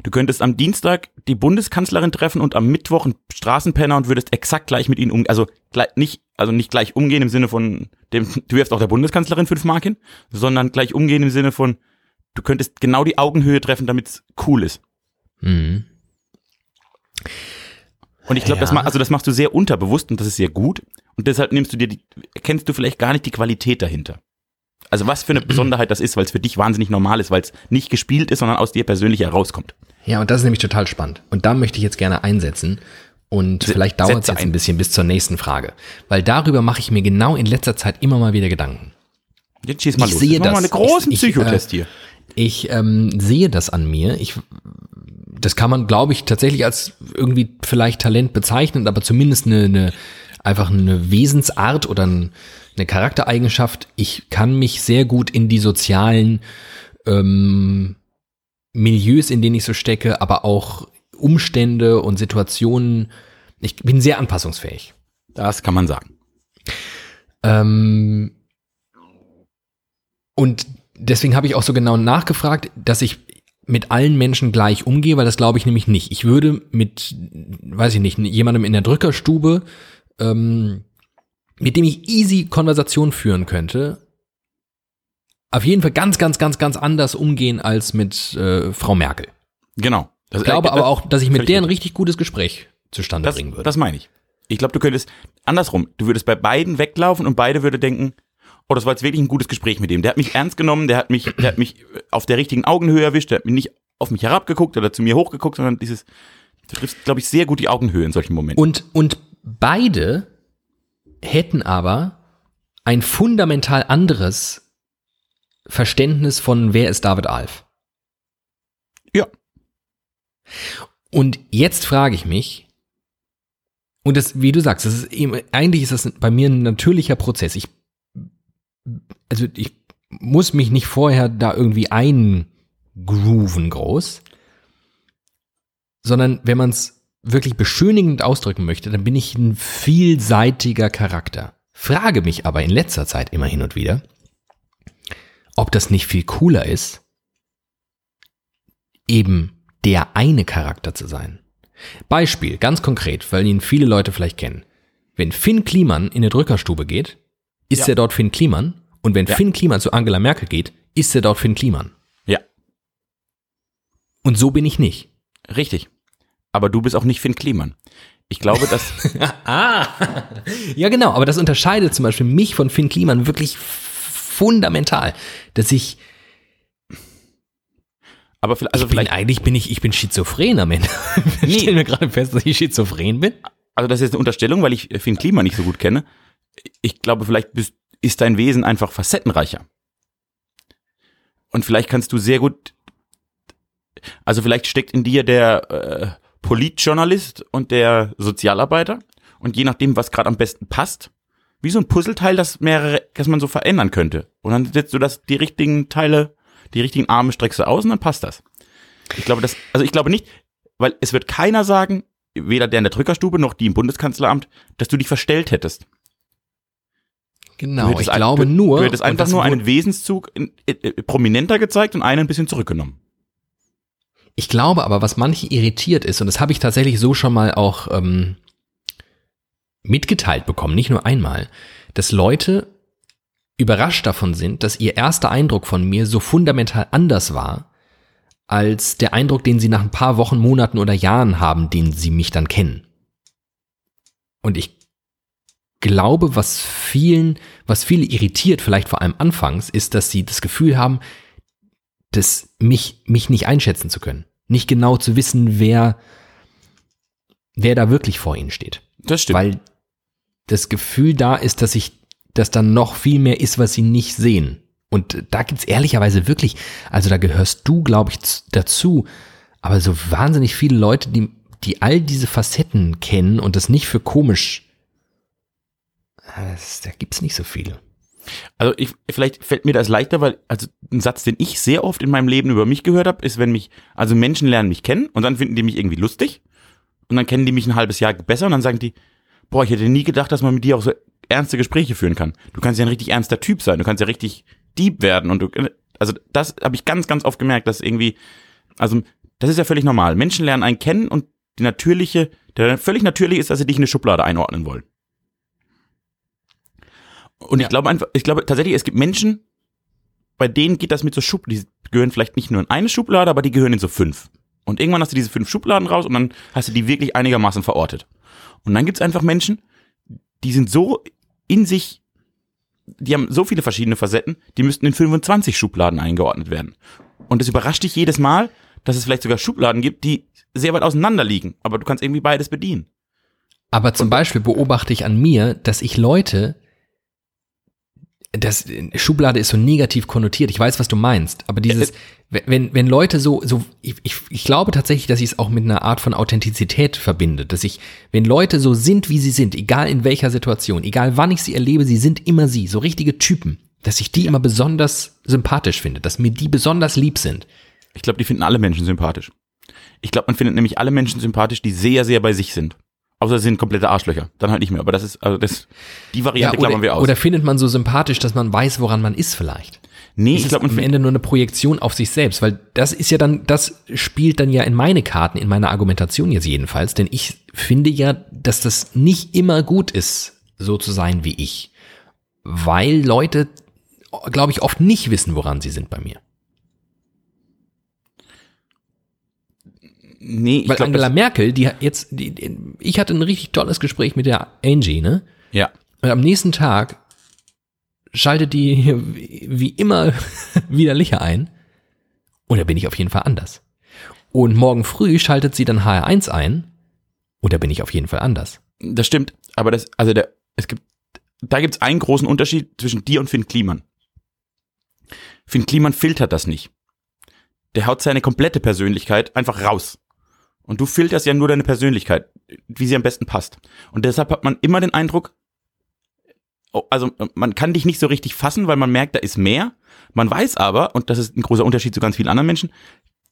Du könntest am Dienstag die Bundeskanzlerin treffen und am Mittwoch einen Straßenpenner und würdest exakt gleich mit ihnen umgehen. Also gleich, nicht, also nicht gleich umgehen im Sinne von dem, du wirfst auch der Bundeskanzlerin fünf Mark hin, sondern gleich umgehen im Sinne von, du könntest genau die Augenhöhe treffen, damit es cool ist. Mhm. Und ich glaube, das, Ja. ma- also das machst du sehr unterbewusst und das ist sehr gut. Und deshalb nimmst du dir die, erkennst du vielleicht gar nicht die Qualität dahinter. Also was für eine Besonderheit das ist, weil es für dich wahnsinnig normal ist, weil es nicht gespielt ist, sondern aus dir persönlich herauskommt. Ja, und das ist nämlich total spannend. Und da möchte ich jetzt gerne einsetzen. Und vielleicht dauert es jetzt ein. ein bisschen bis zur nächsten Frage. Weil darüber mache ich mir genau in letzter Zeit immer mal wieder Gedanken. Jetzt schieß mal Ich los. sehe Jetzt das. einen großen Ich- Psychotest hier. Ich ähm, sehe das an mir. Ich, das kann man, glaube ich, tatsächlich als irgendwie vielleicht Talent bezeichnen, aber zumindest eine, eine einfach eine Wesensart oder ein, eine Charaktereigenschaft. Ich kann mich sehr gut in die sozialen ähm, Milieus, in denen ich so stecke, aber auch Umstände und Situationen. Ich bin sehr anpassungsfähig. Das kann man sagen. Ähm, und deswegen habe ich auch so genau nachgefragt, dass ich mit allen Menschen gleich umgehe, weil das glaube ich nämlich nicht. Ich würde mit, weiß ich nicht, jemandem in der Drückerstube, ähm, mit dem ich easy Konversation führen könnte, auf jeden Fall ganz, ganz, ganz, ganz anders umgehen als mit äh, Frau Merkel. Genau. Das, Ich glaube äh, aber das- auch, dass ich mit der ein richtig. richtig gutes Gespräch zustande das, bringen würde. das meine ich. Ich glaube, du könntest andersrum. Du würdest bei beiden weglaufen und beide würde denken, oh, das war jetzt wirklich ein gutes Gespräch mit dem. Der hat mich ernst genommen, der hat mich, der hat mich auf der richtigen Augenhöhe erwischt, der hat mich nicht auf mich herabgeguckt oder zu mir hochgeguckt, sondern dieses, du triffst, glaube ich, sehr gut die Augenhöhe in solchen Momenten. Und, und beide hätten aber ein fundamental anderes Verständnis von wer ist David Alf. Ja. Und jetzt frage ich mich, und das, wie du sagst, das ist eben, eigentlich ist das bei mir ein natürlicher Prozess. Ich, also ich muss mich nicht vorher da irgendwie eingrooven groß, sondern wenn man es wirklich beschönigend ausdrücken möchte, dann bin ich ein vielseitiger Charakter. Frage mich aber in letzter Zeit immer hin und wieder, ob das nicht viel cooler ist, eben der eine Charakter zu sein. Beispiel, ganz konkret, weil ihn viele Leute vielleicht kennen. Wenn Finn Kliman in eine Drückerstube geht, ist Ja. er dort Finn Kliman. Und wenn Ja. Finn Kliman zu Angela Merkel geht, ist er dort Finn Kliman. Ja, Und so bin ich nicht. richtig. Aber du bist auch nicht Finn Kliman. Ich glaube, dass, Ah, ja genau, aber das unterscheidet zum Beispiel mich von Finn Kliman wirklich fundamental, dass ich, aber vielleicht, also ich bin, vielleicht, eigentlich bin ich, ich bin schizophren am Ende. Ich Nee. stelle mir gerade fest, dass ich schizophren bin. also das ist jetzt eine Unterstellung, weil ich Finn Kliman nicht so gut kenne. Ich glaube, vielleicht bist, ist dein Wesen einfach facettenreicher. Und vielleicht kannst du sehr gut, also vielleicht steckt in dir der äh, Politjournalist und der Sozialarbeiter und je nachdem, was gerade am besten passt, wie so ein Puzzleteil, das mehrere, das man so verändern könnte. Und dann setzt du das, die richtigen Teile, die richtigen Arme streckst du aus und dann passt das. Ich glaube, das, also ich glaube nicht, weil es wird keiner sagen, weder der in der Drückerstube noch die im Bundeskanzleramt, dass du dich verstellt hättest. Genau, ich ein- glaube du, nur. Du hättest einfach nur einen Wesenszug in, äh, äh, prominenter gezeigt und einen ein bisschen zurückgenommen. Ich glaube aber, was manche irritiert ist, und das habe ich tatsächlich so schon mal auch ähm, mitgeteilt bekommen, nicht nur einmal, dass Leute überrascht davon sind, dass ihr erster Eindruck von mir so fundamental anders war, als der Eindruck, den sie nach ein paar Wochen, Monaten oder Jahren haben, den sie mich dann kennen. Und ich glaube, was vielen, was viele irritiert, vielleicht vor allem anfangs, ist, dass sie das Gefühl haben, das mich, mich nicht einschätzen zu können. Nicht genau zu wissen, wer, wer da wirklich vor ihnen steht. Das stimmt. Weil das Gefühl da ist, dass ich, dass da noch viel mehr ist, was sie nicht sehen. Und da gibt's ehrlicherweise wirklich, also da gehörst du, glaube ich, dazu, aber so wahnsinnig viele Leute, die, die all diese Facetten kennen und das nicht für komisch, das, da gibt's nicht so viele. Also ich, vielleicht fällt mir das leichter, weil also ein Satz, den ich sehr oft in meinem Leben über mich gehört habe, ist, wenn mich, also Menschen lernen mich kennen und dann finden die mich irgendwie lustig und dann kennen die mich ein halbes Jahr besser und dann sagen die, boah, ich hätte nie gedacht, dass man mit dir auch so ernste Gespräche führen kann. Du kannst ja ein richtig ernster Typ sein, du kannst ja richtig deep werden und du, also das habe ich ganz, ganz oft gemerkt, dass irgendwie, also das ist ja völlig normal. Menschen lernen einen kennen und die natürliche, der völlig natürlich ist, dass sie dich in eine Schublade einordnen wollen. Und Ja. ich glaube einfach, ich glaube tatsächlich, es gibt Menschen, bei denen geht das mit so Schubladen, die gehören vielleicht nicht nur in eine Schublade, aber die gehören in so fünf. Und irgendwann hast du diese fünf Schubladen raus und dann hast du die wirklich einigermaßen verortet. Und dann gibt's einfach Menschen, die sind so in sich, die haben so viele verschiedene Facetten, die müssten in 25 Schubladen eingeordnet werden. Und es überrascht dich jedes Mal, dass es vielleicht sogar Schubladen gibt, die sehr weit auseinander liegen, aber du kannst irgendwie beides bedienen. Aber zum Beispiel beobachte ich an mir, dass ich Leute, das Schublade ist so negativ konnotiert. Ich weiß, was du meinst, aber dieses, wenn wenn Leute so so, ich, ich, ich glaube tatsächlich, dass ich es auch mit einer Art von Authentizität verbinde, dass ich, wenn Leute so sind, wie sie sind, egal in welcher Situation, egal wann ich sie erlebe, sie sind immer sie, so richtige Typen, dass ich die immer besonders sympathisch finde, dass mir die besonders lieb sind. Ich glaube, die finden alle Menschen sympathisch. Ich glaube, man findet nämlich alle Menschen sympathisch, die sehr, sehr bei sich sind. Außer sie sind komplette Arschlöcher. Dann halt nicht mehr. Aber das ist, also das, die Variante oder, klammern wir aus. oder findet man so sympathisch, dass man weiß, woran man ist vielleicht. nee, ist ich glaube, am Ende nur eine Projektion auf sich selbst, weil das ist ja dann, das spielt dann ja in meine Karten, in meiner Argumentation jetzt jedenfalls, denn ich finde ja, dass das nicht immer gut ist, so zu sein wie ich, weil Leute, glaube ich, oft nicht wissen, woran sie sind bei mir. Nee, ich Weil glaub, Angela Merkel, die hat jetzt, die, ich hatte ein richtig tolles Gespräch mit der Angie, ne? Ja. Und am nächsten Tag schaltet die wie wie immer widerlicher ein. Und da bin ich auf jeden Fall anders. Und morgen früh schaltet sie dann HR1 ein. Und da bin ich auf jeden Fall anders. Das stimmt, aber das, also der, es gibt, da gibt es einen großen Unterschied zwischen dir und Finn Kliman. Finn Kliman filtert das nicht. Der haut seine komplette Persönlichkeit einfach raus. Und du filterst ja nur deine Persönlichkeit, wie sie am besten passt. Und deshalb hat man immer den Eindruck, oh, also man kann dich nicht so richtig fassen, weil man merkt, da ist mehr. Man weiß aber, und das ist ein großer Unterschied zu ganz vielen anderen Menschen,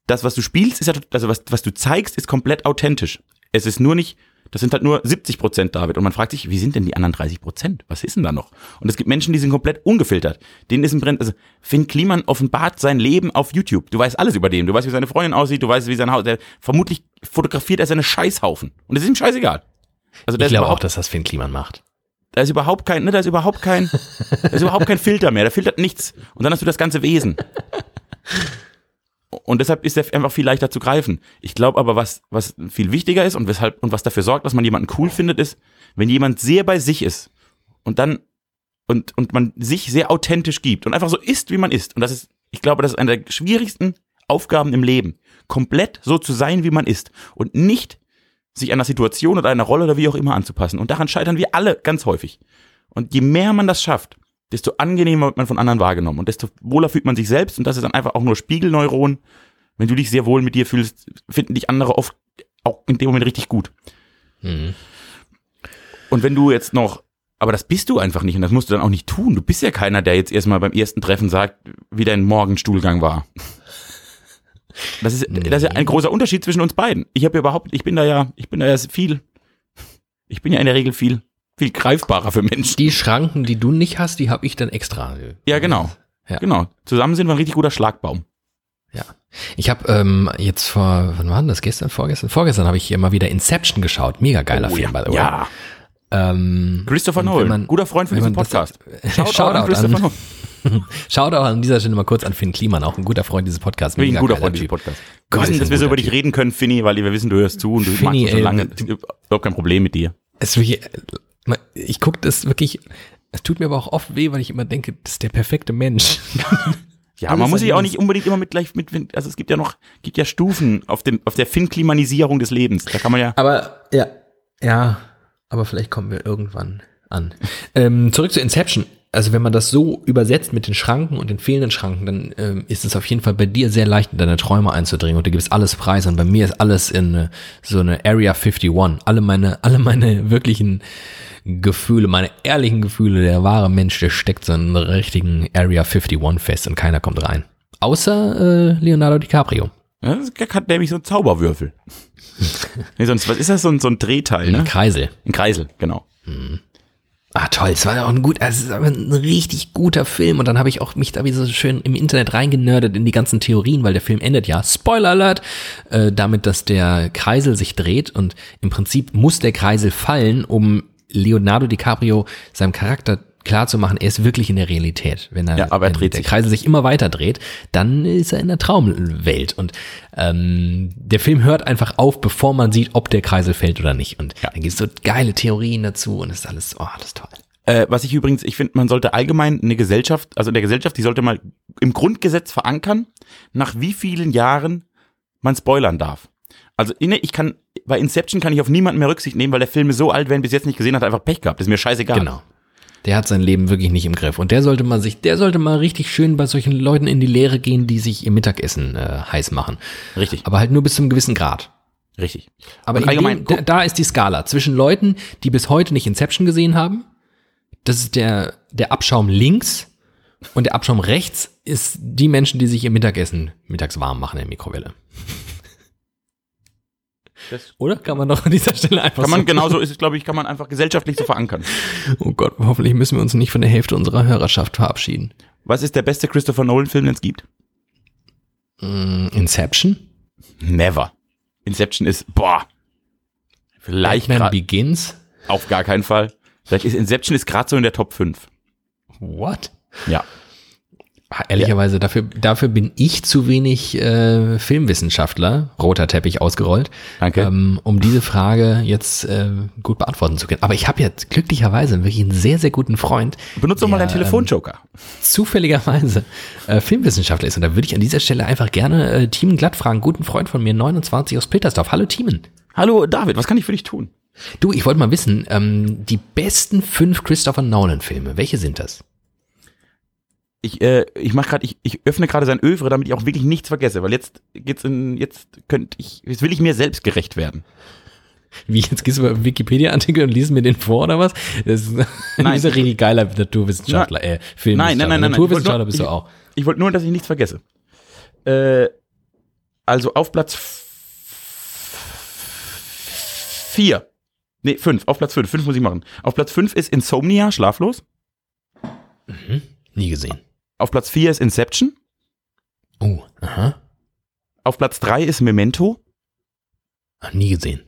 das, was du spielst, ist ja, also was, was du zeigst, ist komplett authentisch. Es ist nur nicht, das sind halt nur 70 Prozent, David. Und man fragt sich, wie sind denn die anderen 30 Prozent? Was ist denn da noch? Und es gibt Menschen, die sind komplett ungefiltert. Denen ist ein Brenn, also Finn Kliman offenbart sein Leben auf YouTube. Du weißt alles über den. Du weißt, wie seine Freundin aussieht. Du weißt, wie sein Haus, der, vermutlich fotografiert er seine Scheißhaufen. Und es ist ihm scheißegal. Also Ich glaube auch, dass das Finn Kliman macht. da ist überhaupt kein, ne, da ist überhaupt kein, da ist überhaupt kein Filter mehr. Da filtert nichts. Und dann hast du das ganze Wesen. Und deshalb ist er einfach viel leichter zu greifen. Ich glaube aber, was, was viel wichtiger ist und weshalb, und was dafür sorgt, dass man jemanden cool findet, ist, wenn jemand sehr bei sich ist und dann, und, und man sich sehr authentisch gibt und einfach so ist, wie man ist. Und das ist, ich glaube, das ist eine der schwierigsten Aufgaben im Leben. Komplett so zu sein, wie man ist. Und nicht sich einer Situation oder einer Rolle oder wie auch immer anzupassen. Und daran scheitern wir alle ganz häufig. Und je mehr man das schafft, desto angenehmer wird man von anderen wahrgenommen und desto wohler fühlt man sich selbst und das ist dann einfach auch nur Spiegelneuron. Wenn du dich sehr wohl mit dir fühlst, finden dich andere oft auch in dem Moment richtig gut. Mhm. Und wenn du jetzt noch, aber das bist du einfach nicht und das musst du dann auch nicht tun. Du bist ja keiner, der jetzt erstmal beim ersten Treffen sagt, wie dein Morgenstuhlgang war. Das ist, das ist ja ein großer Unterschied zwischen uns beiden. Ich habe ja überhaupt, ich bin da ja, ich bin da ja viel, ich bin ja in der Regel viel, viel greifbarer für Menschen. Die Schranken, die du nicht hast, die habe ich dann extra. Ja, genau. Ja. Genau. Zusammen sind wir ein richtig guter Schlagbaum. Ja. Ich habe ähm, jetzt vor, wann war denn das? Gestern, vorgestern? Vorgestern habe ich immer wieder Inception geschaut. Mega geiler Film, by the way. Oh ja. Ähm, Christopher Nolan, man- guter Freund für diesen Podcast. Shoutout an Christopher an- Nolan. Schaut auch an dieser Stelle mal kurz an Finn Kliman, auch ein guter Freund dieses Podcasts. Wirklich ein Mega guter Freund dieses. Podcasts. Wir wissen, dass ein wir so über dich reden können, Finny, weil wir wissen, du hörst zu und du Finny, magst ey, lange. du- Überhaupt kein Problem mit dir. Es ist wirklich, ich gucke das wirklich, es tut mir aber auch oft weh, weil ich immer denke, das ist der perfekte Mensch. Ja, Alles man muss sich auch nicht unbedingt immer mit gleich mit, also es gibt ja noch, gibt ja Stufen auf dem, auf der Finn-Klimanisierung des Lebens. Da kann man ja, Aber ja, ja, aber vielleicht kommen wir irgendwann an. Ähm, zurück zu Inception. Also wenn man das so übersetzt mit den Schranken und den fehlenden Schranken, dann ähm, ist es auf jeden Fall bei dir sehr leicht, in deine Träume einzudringen und du gibst alles preis und bei mir ist alles in äh, so eine Area 51. Alle meine, alle meine wirklichen Gefühle, meine ehrlichen Gefühle, der wahre Mensch, der steckt so in einer richtigen Area 51 fest und keiner kommt rein. Außer äh, Leonardo DiCaprio. ja, das hat nämlich so einen Zauberwürfel. nee, sonst, was ist das? So ein, so ein Drehteil, ne? Ein Kreisel. Ein Kreisel, genau. Ah, toll, es war ja auch ein gut, also es ist aber ein richtig guter Film und dann habe ich auch mich da wieder so schön im Internet reingenördet in die ganzen Theorien, weil der Film endet ja, Spoiler Alert, äh, damit, dass der Kreisel sich dreht und im Prinzip muss der Kreisel fallen, um Leonardo DiCaprio seinem Charakter klarzumachen, er ist wirklich in der Realität. Wenn er, Ja, aber er wenn dreht der sich. Kreisel sich immer weiter dreht, dann ist er in der Traumwelt und ähm, der Film hört einfach auf, bevor man sieht, ob der Kreisel fällt oder nicht. Und dann gibt es so geile Theorien dazu und es ist alles, oh, das ist toll. Äh, was ich übrigens, ich finde, man sollte allgemein eine Gesellschaft, also in der Gesellschaft, die sollte mal im Grundgesetz verankern, nach wie vielen Jahren man spoilern darf. Also inne, ich kann, bei Inception kann ich auf niemanden mehr Rücksicht nehmen, weil der Film ist so alt, wer ihn bis jetzt nicht gesehen hat, einfach Pech gehabt. Das ist mir scheißegal. Genau. Der hat sein Leben wirklich nicht im Griff. Und der sollte mal sich, der sollte mal richtig schön bei solchen Leuten in die Lehre gehen, die sich ihr Mittagessen äh, heiß machen. Richtig, Aber halt nur bis zu einem gewissen Grad. richtig. Aber allgemein, dem, da, da ist die Skala zwischen Leuten, die bis heute nicht Inception gesehen haben. Das ist der, der Abschaum links. Und der Abschaum rechts ist die Menschen, die sich ihr Mittagessen mittags warm machen in der Mikrowelle. Das- Oder? Kann man doch an dieser Stelle einfach Kann man so genauso ist es, glaube ich, kann man einfach gesellschaftlich so verankern. Oh Gott, hoffentlich müssen wir uns nicht von der Hälfte unserer Hörerschaft verabschieden. Was ist der beste Christopher Nolan-Film, den es gibt? Mm, Inception? Never. Inception ist, boah, vielleicht Batman grad, Begins? auf gar keinen Fall. Vielleicht ist Inception ist gerade so in der Top 5. What? Ja. Ah, Ehrlicherweise, dafür, dafür bin ich zu wenig äh, Filmwissenschaftler, roter Teppich ausgerollt, Danke. ähm, um diese Frage jetzt äh, gut beantworten zu können. Aber ich habe jetzt glücklicherweise wirklich einen sehr, sehr guten Freund, Benutze doch mal deinen Telefonjoker. zufälligerweise äh, Filmwissenschaftler ist. Und da würde ich an dieser Stelle einfach gerne äh, Thiemen Glatt fragen, guten Freund von mir, 29 aus Petersdorf. Hallo Thiemen. Hallo David, was kann ich für dich tun? Du, ich wollte mal wissen, ähm, die besten fünf Christopher Nolan-Filme, welche sind das? Ich, äh, ich mach gerade, ich, ich öffne gerade sein Övre, damit ich auch wirklich nichts vergesse, weil jetzt geht's in, jetzt könnte ich, jetzt will ich mir selbst gerecht werden. Wie, jetzt gehst du über Wikipedia-Artikel und liest mir den vor oder was? Das ist, Nein. ein richtig geiler Naturwissenschaftler, äh, Filmwissenschaftler. Nein, nein, nein, nein. Naturwissenschaftler Ich bist du auch. Ich wollte nur, dass ich nichts vergesse. Äh, also auf Platz vier. Nee, fünf. Auf Platz fünf. Fünf muss ich machen. Auf Platz fünf ist Insomnia, schlaflos. Nie gesehen. Auf Platz vier ist Inception. Oh, aha. Auf Platz drei ist Memento. Ah, Nie gesehen.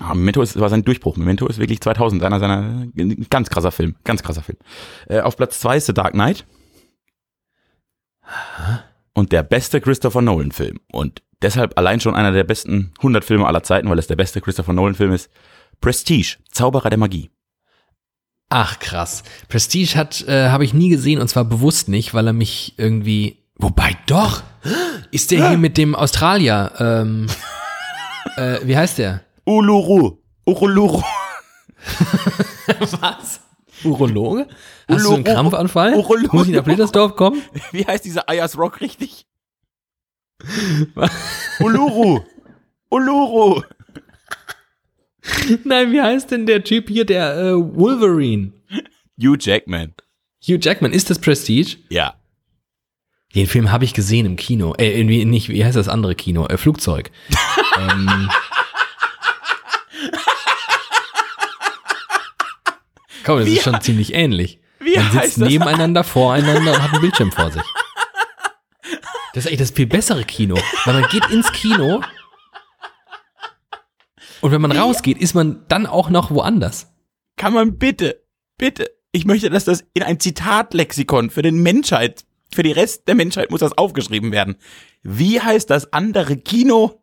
Ah, Memento ist, war sein Durchbruch. Memento ist wirklich 2000, einer seiner, ein ganz krasser Film. Ganz krasser Film. Äh, auf Platz zwei ist The Dark Knight. Und der beste Christopher Nolan Film. Und deshalb allein schon einer der besten 100 Filme aller Zeiten, weil es der beste Christopher Nolan Film ist. Prestige, Zauberer der Magie. Ach krass. Prestige hat äh, habe ich nie gesehen und zwar bewusst nicht, weil er mich irgendwie. Wobei doch ist der hier mit dem Australier. Ähm, äh, wie heißt der? Uluru. Uruluru. Was? Urologe? Hast du einen Krampfanfall? Urologe. Muss ich nach Blittersdorf kommen? Wie heißt dieser Ayers Rock richtig? Uluru. Uluru. Nein, wie heißt denn der Typ hier, der äh, Wolverine? Hugh Jackman. Hugh Jackman, ist das Prestige? Ja. Den Film habe ich gesehen im Kino. Äh, irgendwie nicht, wie heißt das andere Kino? Äh, Flugzeug. ähm, Komm, das Wie ist schon ziemlich ähnlich. Wie Man sitzt nebeneinander, voreinander und hat einen Bildschirm vor sich. Das ist eigentlich das viel bessere Kino, weil man geht ins Kino und wenn man rausgeht, ist man dann auch noch woanders. Kann man bitte, bitte, ich möchte, dass das in ein Zitatlexikon für den Menschheit, für die Rest der Menschheit muss das aufgeschrieben werden. Wie heißt das andere Kinoflugzeug?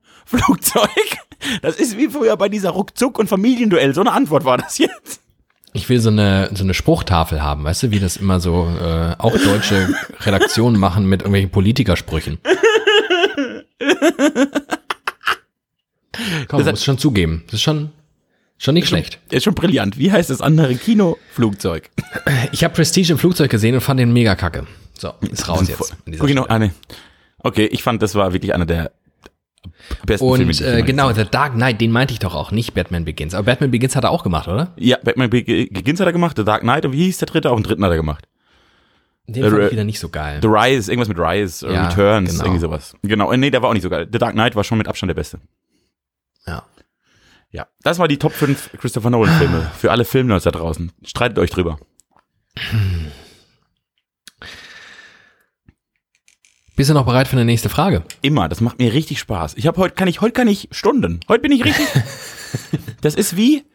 Das ist wie früher bei dieser Ruckzuck- und Familienduell. So eine Antwort war das jetzt. Ich will so eine, so eine Spruchtafel haben, weißt du, wie das immer so äh, auch deutsche Redaktionen machen mit irgendwelchen Politikersprüchen. Komm, Das muss schon zugeben. Das ist schon, schon nicht schlecht. Ist schon brillant. Wie heißt das andere Kinoflugzeug? Ich habe Prestige im Flugzeug gesehen und fand den mega kacke. So, ist raus jetzt. Stelle. ah, nee. Okay, ich fand, das war wirklich einer der besten Filme. Und die ich äh, genau, The Dark Knight, den meinte ich doch auch, nicht Batman Begins. Aber Batman Begins hat er auch gemacht, oder? Ja, Batman Begins hat er gemacht, The Dark Knight und wie hieß der dritte? Auch den dritten hat er gemacht. Den fand ich wieder nicht so geil. The Rise, irgendwas mit Rise, äh, Ja, Returns, genau. irgendwie sowas. Genau, äh, nee, der war auch nicht so geil. The Dark Knight war schon mit Abstand der beste. Ja. Ja, das war die Top 5 Christopher Nolan Filme. Für alle Filmnerds da draußen. Streitet euch drüber. Bist du noch bereit für eine nächste Frage? Immer, das macht mir richtig Spaß. Ich habe heute kann ich heute kann ich Stunden. Heute bin ich richtig. das ist wie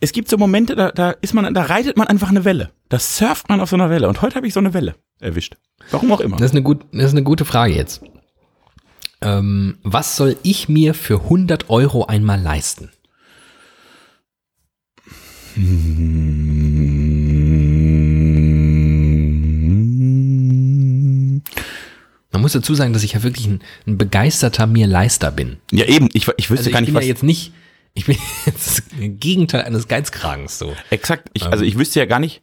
es gibt so Momente, da, da ist man da reitet man einfach eine Welle. Da surft man auf so einer Welle und heute habe ich so eine Welle erwischt. Warum auch immer. Das ist eine, gut, das ist eine gute Frage jetzt. Ähm, was soll ich mir für 100 Euro einmal leisten? Man muss dazu sagen, dass ich ja wirklich ein, ein begeisterter Mir-Leister bin. Ja, eben, ich, ich wüsste Also ich gar bin nicht, ja was jetzt nicht, ich bin jetzt das Gegenteil eines Geizkragens so. exakt, ich, also ich wüsste ja gar nicht.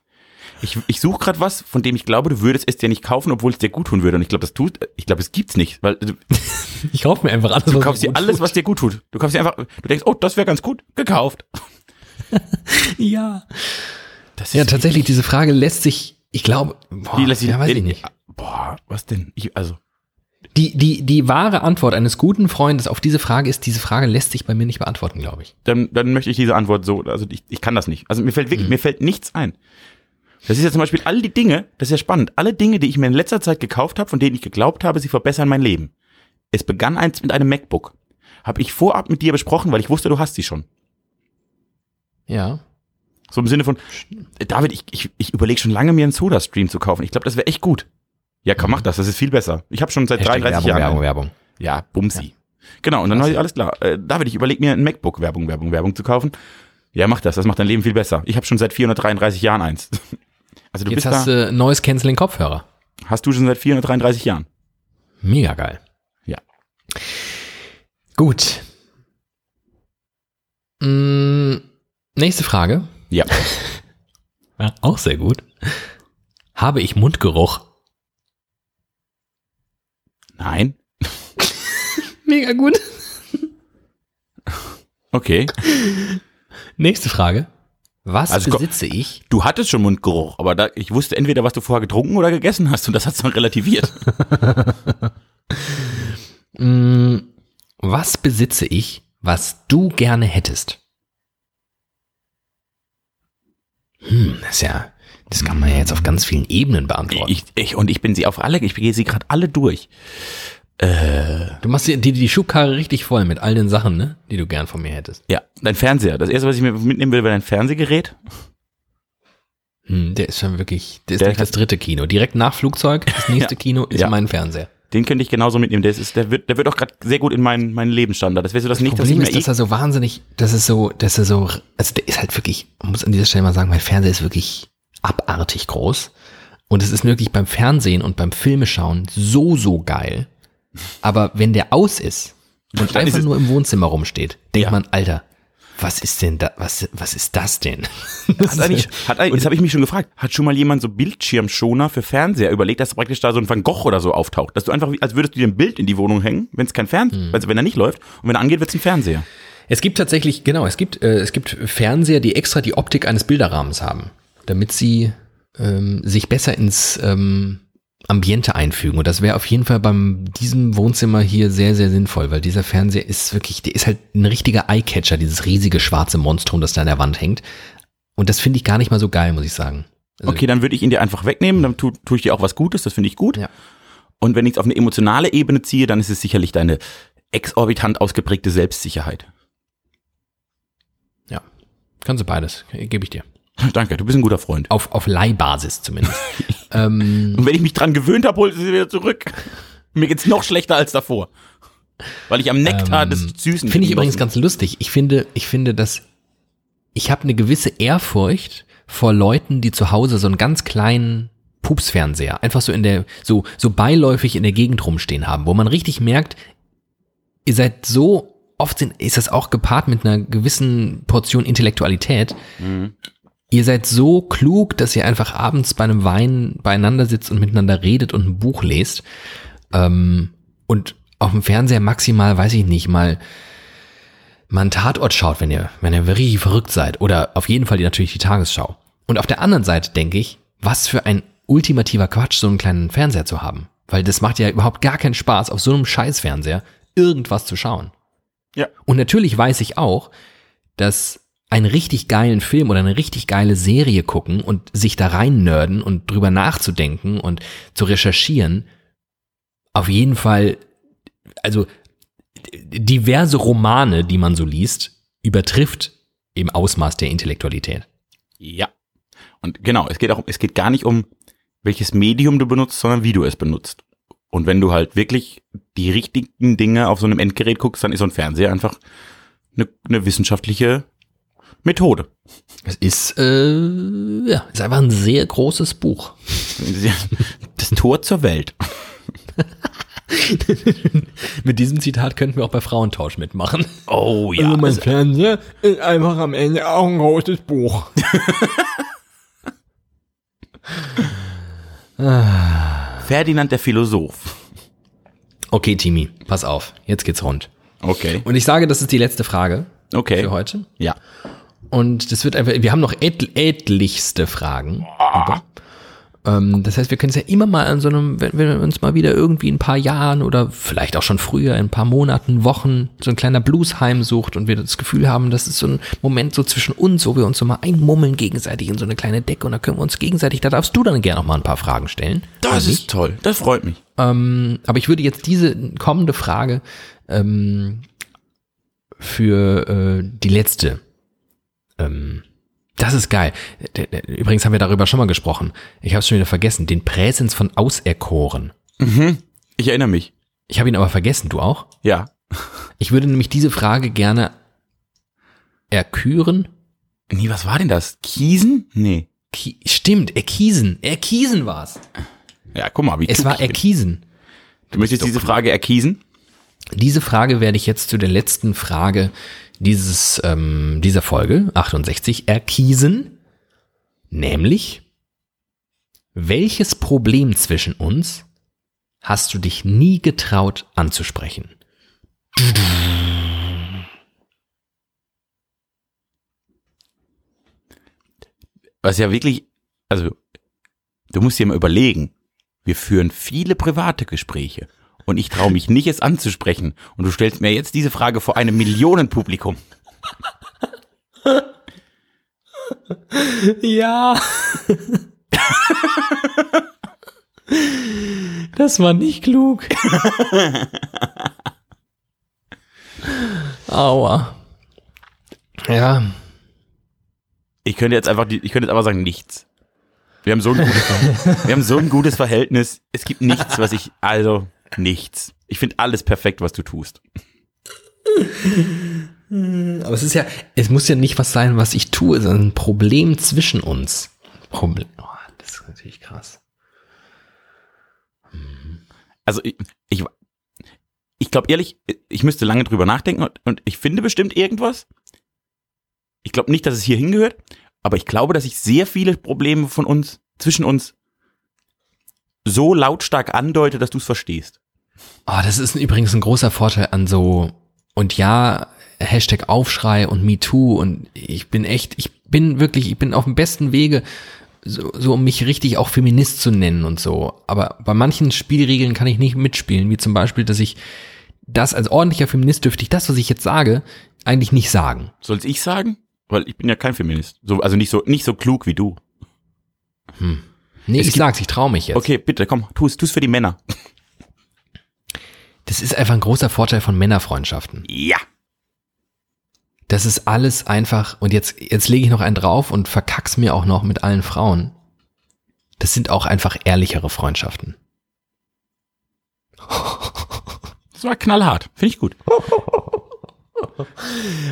Ich, ich suche gerade was, von dem ich glaube, du würdest es dir nicht kaufen, obwohl es dir gut tun würde. Und ich glaube, das tut, ich glaube, es gibt's nicht, weil du, Ich kaufe mir einfach alles, du was kaufst dir gut alles, tut. was dir gut tut. Du kaufst dir einfach, du denkst, oh, das wäre ganz gut, gekauft. Ja. Das Ja, tatsächlich, diese Frage lässt sich, ich glaube, boah, Die lässt sich- ja, weiß ich nicht. Boah, was denn? Ich, also, Die, die, die wahre Antwort eines guten Freundes auf diese Frage ist, diese Frage lässt sich bei mir nicht beantworten, glaube ich. dann, dann möchte ich diese Antwort so, also ich, ich kann das nicht. Also mir fällt wirklich, mir fällt nichts ein. Das ist ja zum Beispiel all die Dinge, das ist ja spannend, alle Dinge, die ich mir in letzter Zeit gekauft habe, von denen ich geglaubt habe, sie verbessern mein Leben. Es begann eins mit einem MacBook. Habe ich vorab mit dir besprochen, weil ich wusste, du hast sie schon. Ja. So im Sinne von, David, ich, ich, ich überlege schon lange, mir einen Soda-Stream zu kaufen. Ich glaube, das wäre echt gut. Ja, komm, mach das, das ist viel besser. Ich habe schon seit Hashtag 33 Werbung, Jahren. Werbung. Werbung. Ja, Bumsi. Genau, und dann habe ich alles klar. Äh, David, ich überlege mir ein MacBook Werbung, Werbung, Werbung zu kaufen. Ja, mach das, das macht dein Leben viel besser. Ich habe schon seit 433 Jahren eins. Also du Jetzt bist hast da, du neues Canceling Kopfhörer. hast du schon seit 433 Jahren. Mega geil. Ja. Gut. Mm, nächste Frage. Ja. Ja, auch sehr gut. Habe ich Mundgeruch? Nein. Mega gut. Okay. Nächste Frage. Was Also besitze ich? Du hattest schon Mundgeruch, aber da, ich wusste entweder, was du vorher getrunken oder gegessen hast und das hat's dann relativiert. Mm, was besitze ich, was du gerne hättest? Hm, das ist ja, das kann man ja jetzt auf ganz vielen Ebenen beantworten. Ich, ich, und ich bin sie auf alle, ich gehe sie gerade alle durch. Du machst dir die, die Schubkarre richtig voll mit all den Sachen, ne, die du gern von mir hättest. Ja, dein Fernseher. Das erste, was ich mir mitnehmen will, wäre dein Fernsehgerät. Hm, der ist schon wirklich, der ist Der das dritte Kino. Direkt nach Flugzeug, das nächste Ja. Kino ist Ja. mein Fernseher. Den könnte ich genauso mitnehmen. Der, ist, der, wird, der wird auch gerade sehr gut in meinen, meinen Lebensstandard. Das wäre so das nicht, dass ich Problem mir ist, dass er so wahnsinnig, dass es so, dass er so, also der ist halt wirklich, man muss an dieser Stelle mal sagen, mein Fernseher ist wirklich abartig groß. Und es ist wirklich beim Fernsehen und beim Filmeschauen so, so geil. Aber wenn der aus ist und Dann einfach nur im Wohnzimmer rumsteht, denkt Ja. man, Alter, was ist denn da, was, was ist das denn? Hat eigentlich, hat eigentlich, das habe ich mich schon gefragt, hat schon mal jemand so Bildschirmschoner für Fernseher überlegt, dass praktisch da so ein Van Gogh oder so auftaucht? Dass du einfach, als würdest du dir ein Bild in die Wohnung hängen, wenn es kein Fernseher, also wenn er nicht läuft und wenn er angeht, wird es ein Fernseher. Es gibt tatsächlich, genau, es gibt, äh, es gibt Fernseher, die extra die Optik eines Bilderrahmens haben, damit sie ähm, sich besser ins ähm, Ambiente einfügen. Und das wäre auf jeden Fall beim diesem Wohnzimmer hier sehr, sehr sinnvoll, weil dieser Fernseher ist wirklich, der ist halt ein richtiger Eyecatcher, dieses riesige schwarze Monstrum, das da an der Wand hängt. Und das finde ich gar nicht mal so geil, muss ich sagen. Also, Okay, dann würde ich ihn dir einfach wegnehmen, dann tu, tue ich dir auch was Gutes, das finde ich gut. Ja. Und wenn ich es auf eine emotionale Ebene ziehe, dann ist es sicherlich deine exorbitant ausgeprägte Selbstsicherheit. Ja. Kannst du beides, gebe ich dir. Danke, du bist ein guter Freund. Auf, auf Leihbasis zumindest. ähm, Und wenn ich mich dran gewöhnt habe, holt sie wieder zurück. Mir geht's noch schlechter als davor. Weil ich am Nektar Ähm, des Süßen Finde ich übrigens ganz lustig. Ich finde, ich finde, dass ich habe eine gewisse Ehrfurcht vor Leuten, die zu Hause so einen ganz kleinen Pupsfernseher einfach so in der so so beiläufig in der Gegend rumstehen haben, wo man richtig merkt, ihr seid so oft sind, ist das auch gepaart mit einer gewissen Portion Intellektualität. Ihr seid so klug, dass ihr einfach abends bei einem Wein beieinander sitzt und miteinander redet und ein Buch lest. Ähm, und auf dem Fernseher maximal, weiß ich nicht, mal, mal einen Tatort schaut, wenn ihr, wenn ihr richtig verrückt seid. Oder auf jeden Fall die, natürlich die Tagesschau. Und auf der anderen Seite denke ich, was für ein ultimativer Quatsch, so einen kleinen Fernseher zu haben. Weil das macht ja überhaupt gar keinen Spaß, auf so einem Scheißfernseher irgendwas zu schauen. Ja. Und natürlich weiß ich auch, dass einen richtig geilen Film oder eine richtig geile Serie gucken und sich da rein nerden und drüber nachzudenken und zu recherchieren, auf jeden Fall, also diverse Romane, die man so liest, übertrifft im Ausmaß der Intellektualität. Ja. Und genau, es geht auch, es geht gar nicht um, welches Medium du benutzt, sondern wie du es benutzt. Und wenn du halt wirklich die richtigen Dinge auf so einem Endgerät guckst, dann ist so ein Fernseher einfach eine, eine wissenschaftliche Methode. Es ist, äh, ja, ist einfach ein sehr großes Buch. Das Tor zur Welt. Mit diesem Zitat könnten wir auch bei Frauentausch mitmachen. Oh Also mein Also, Fernseher ist einfach am Ende auch ein großes Buch. Ferdinand der Philosoph. Okay, Timi, pass auf. Jetzt geht's rund. Okay. Und ich sage, das ist die letzte Frage Okay. für heute. Ja. Und das wird einfach, wir haben noch etl etlichste Fragen. Ähm, das heißt, wir können es ja immer mal an so einem, wenn wir uns mal wieder irgendwie in ein paar Jahren oder vielleicht auch schon früher, in ein paar Monaten, Wochen, so ein kleiner Blues heimsucht und wir das Gefühl haben, das ist so ein Moment so zwischen uns, wo wir uns so mal einmummeln gegenseitig in so eine kleine Decke und da können wir uns gegenseitig, da darfst du dann gerne noch mal ein paar Fragen stellen. Das ist toll. Das freut mich. ähm, aber ich würde jetzt diese kommende Frage ähm, für äh, die letzte ähm, Das ist geil. D- d- Übrigens haben wir darüber schon mal gesprochen. Ich habe es schon wieder vergessen. Den Präsens von Auserkoren. Ich erinnere mich. Ich habe ihn aber vergessen. Du auch? Ja. Ich würde nämlich diese Frage gerne erküren. Nee, was war denn das? Kiesen? Nee. Ki Stimmt, erkiesen. Erkiesen war's. Ja, guck mal, wie Es war erkiesen. Du möchtest diese Frage erkiesen? Diese Frage werde ich jetzt zu der letzten Frage dieses, ähm, dieser Folge, 68, erkiesen. Nämlich, welches Problem zwischen uns hast du dich nie getraut anzusprechen? Was ja wirklich, also, du musst dir mal überlegen. Wir führen viele private Gespräche. Und ich traue mich nicht, es anzusprechen. Und du stellst mir jetzt diese Frage vor einem Millionenpublikum. Ja. Das war nicht klug. Aua. Ja. Ich könnte jetzt einfach, ich könnte jetzt einfach sagen, nichts. Wir haben so ein gutes, wir haben so ein gutes Verhältnis. Es gibt nichts, was ich, also, nichts. Ich finde alles perfekt, was du tust. Aber es ist ja, es muss ja nicht was sein, was ich tue, sondern ein Problem zwischen uns. Problem. Oh, das ist natürlich krass. Also, ich, ich, ich glaube ehrlich, ich müsste lange drüber nachdenken und, und ich finde bestimmt irgendwas. Ich glaube nicht, dass es hier hingehört, aber ich glaube, dass ich sehr viele Probleme von uns, zwischen uns, so lautstark andeute, dass du es verstehst. Oh, das ist übrigens ein großer Vorteil an so, und ja, Hashtag Aufschrei und MeToo und ich bin echt, ich bin wirklich, ich bin auf dem besten Wege, so, so um mich richtig auch Feminist zu nennen und so. Aber bei manchen Spielregeln kann ich nicht mitspielen, wie zum Beispiel, dass ich das als ordentlicher Feminist dürfte ich das, was ich jetzt sage, eigentlich nicht sagen. Soll's ich sagen? Weil ich bin ja kein Feminist. So, also nicht so, nicht so klug wie du. Nee, Es ich gibt- sag's, ich traue mich jetzt. Okay, bitte, komm, tu's, tu's für die Männer. Das ist einfach ein großer Vorteil von Männerfreundschaften. Ja. Das ist alles einfach, und jetzt, jetzt lege ich noch einen drauf und verkack's mir auch noch mit allen Frauen. Das sind auch einfach ehrlichere Freundschaften. Das war knallhart. Finde ich gut.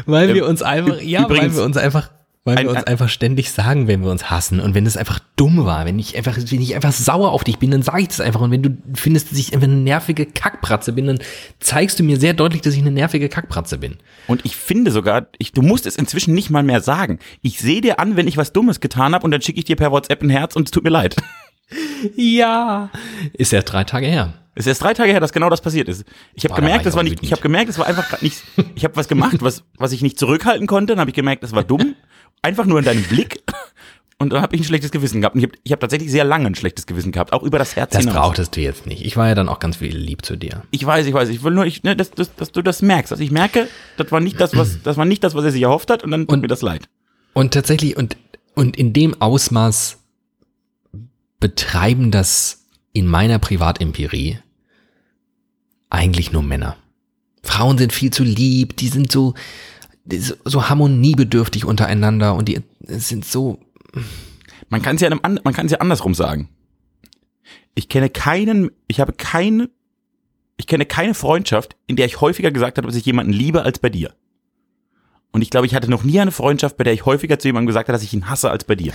Weil wir uns einfach, ja, weil übrigens, wir uns einfach, weil ein- wir uns ein- einfach ständig sagen, wenn wir uns hassen und wenn es einfach dumm war, wenn ich einfach, wenn ich einfach sauer auf dich bin, dann sage ich das einfach und wenn du findest, dass ich einfach eine nervige Kackpratze bin, dann zeigst du mir sehr deutlich, dass ich eine nervige Kackpratze bin. Und ich finde sogar, ich, du musst es inzwischen nicht mal mehr sagen. Ich sehe dir an, wenn ich was Dummes getan habe und dann schicke ich dir per WhatsApp ein Herz und es tut mir leid. Ja. Ist erst drei Tage her. Es ist erst drei Tage her, dass genau das passiert ist. Ich habe Boah, da war gemerkt, das war nicht, ich habe gemerkt, es war einfach grad nicht, ich habe was gemacht, was, was ich nicht zurückhalten konnte, dann habe ich gemerkt, das war dumm. Einfach nur in deinem Blick. Und dann habe ich ein schlechtes Gewissen gehabt. Und ich habe ich hab tatsächlich sehr lange ein schlechtes Gewissen gehabt, auch über das Herz Das hinaus. brauchtest du jetzt nicht. Ich war ja dann auch ganz viel lieb zu dir. Ich weiß, ich weiß, ich will nur, ich, ne, dass, dass, dass du das merkst. Dass ich merke, das war nicht das, was, das war nicht das, was er sich erhofft hat, und dann tut Und- mir das leid. Und tatsächlich, und, und in dem Ausmaß betreiben das in meiner Privatempirie eigentlich nur Männer. Frauen sind viel zu lieb, die sind so, so, harmoniebedürftig untereinander und die sind so, Man kann es ja, einem an- man kann es ja andersrum sagen. Ich kenne keinen, ich habe keine, ich kenne keine Freundschaft, in der ich häufiger gesagt habe, dass ich jemanden liebe als bei dir. Und ich glaube, ich hatte noch nie eine Freundschaft, bei der ich häufiger zu jemandem gesagt habe, dass ich ihn hasse als bei dir.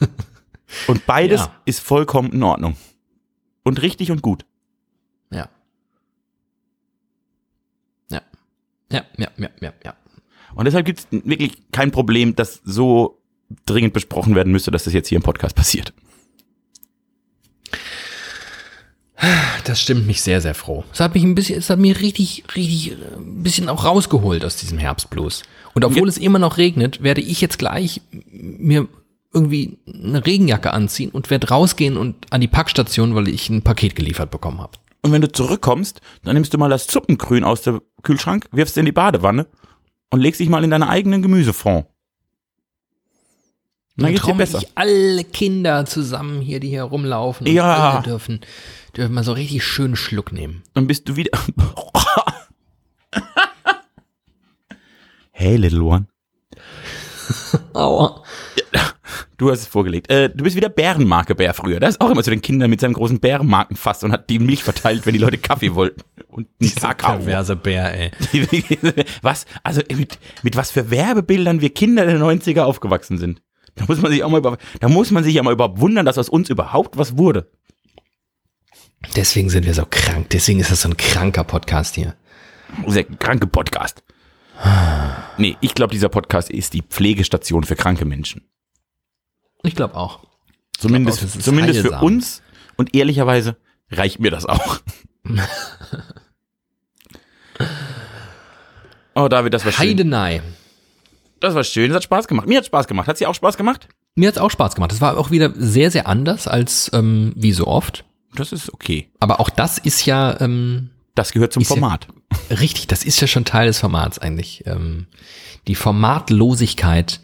Und beides Ja. ist vollkommen in Ordnung. Und richtig und gut. ja. Ja. Ja, ja, ja, ja, ja. Und deshalb gibt es wirklich kein Problem, das so dringend besprochen werden müsste, dass das jetzt hier im Podcast passiert. Das stimmt mich sehr, sehr froh. Es hat mich ein bisschen, es hat mir richtig, richtig, äh, ein bisschen auch rausgeholt aus diesem Herbstblues. Und obwohl es immer noch regnet, werde ich jetzt gleich mir irgendwie eine Regenjacke anziehen und werde rausgehen und an die Packstation, weil ich ein Paket geliefert bekommen habe. Und wenn du zurückkommst, dann nimmst du mal das Suppengrün aus dem Kühlschrank, wirfst es in die Badewanne und legst dich mal in deine eigenen Gemüsefond. Und dann geht's dir traume besser. alle Kinder zusammen hier, die hier rumlaufen. Und Ja. dürfen, dürfen mal so richtig schönen Schluck nehmen. Dann bist du wieder. hey, little one. Aua. Du hast es vorgelegt. Äh, du bist wieder Bärenmarke-Bär früher. Da ist auch immer zu den Kindern mit seinem großen Bärenmarkenfass und hat die Milch verteilt, wenn die Leute Kaffee wollten. Und einen Kakao. Perverse Bär, ey. was? Also mit, mit was für Werbebildern wir Kinder der 90er aufgewachsen sind. Da muss man sich auch mal über, da muss man sich ja mal überhaupt wundern, dass aus uns überhaupt was wurde. Deswegen sind wir so krank. Deswegen ist das so ein kranker Podcast hier. Sehr kranke Podcast. Nee, ich glaube, dieser Podcast ist die Pflegestation für kranke Menschen. Ich glaube auch. Zumindest, auch, das ist zumindest für uns und ehrlicherweise reicht mir das auch. oh, David, das war schön. Heidenei. Das war schön, das hat Spaß gemacht. Mir hat Spaß gemacht. Hat sie auch Spaß gemacht? Mir hat's auch Spaß gemacht. Das war auch wieder sehr, sehr anders als ähm, wie so oft. Das ist okay. Aber auch das ist ja ähm, Das gehört zum Ist ja- Format. richtig, das ist ja schon Teil des Formats eigentlich. Ähm, die Formatlosigkeit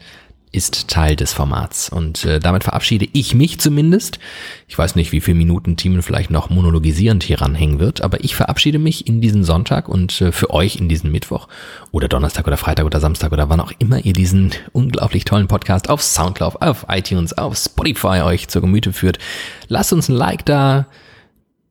ist Teil des Formats. Und äh, damit verabschiede ich mich zumindest. Ich weiß nicht, wie viele Minuten Team vielleicht noch monologisierend hier ranhängen wird, aber ich verabschiede mich in diesen Sonntag und äh, für euch in diesen Mittwoch oder Donnerstag oder Freitag oder Samstag oder wann auch immer ihr diesen unglaublich tollen Podcast auf Soundcloud, auf iTunes, auf Spotify euch zur Gemüte führt. Lasst uns ein Like da,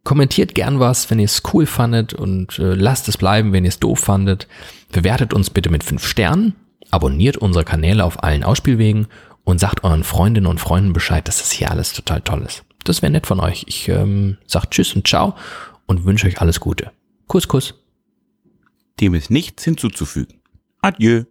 Kommentiert gern was, wenn ihr es cool fandet und äh, lasst es bleiben, wenn ihr es doof fandet. Bewertet uns bitte mit fünf Sternen, abonniert unsere Kanäle auf allen Ausspielwegen und sagt euren Freundinnen und Freunden Bescheid, dass das hier alles total toll ist. Das wäre nett von euch. Ich ähm, sag Tschüss und Ciao und wünsche euch alles Gute. Kuss, Kuss. Dem ist nichts hinzuzufügen. Adieu.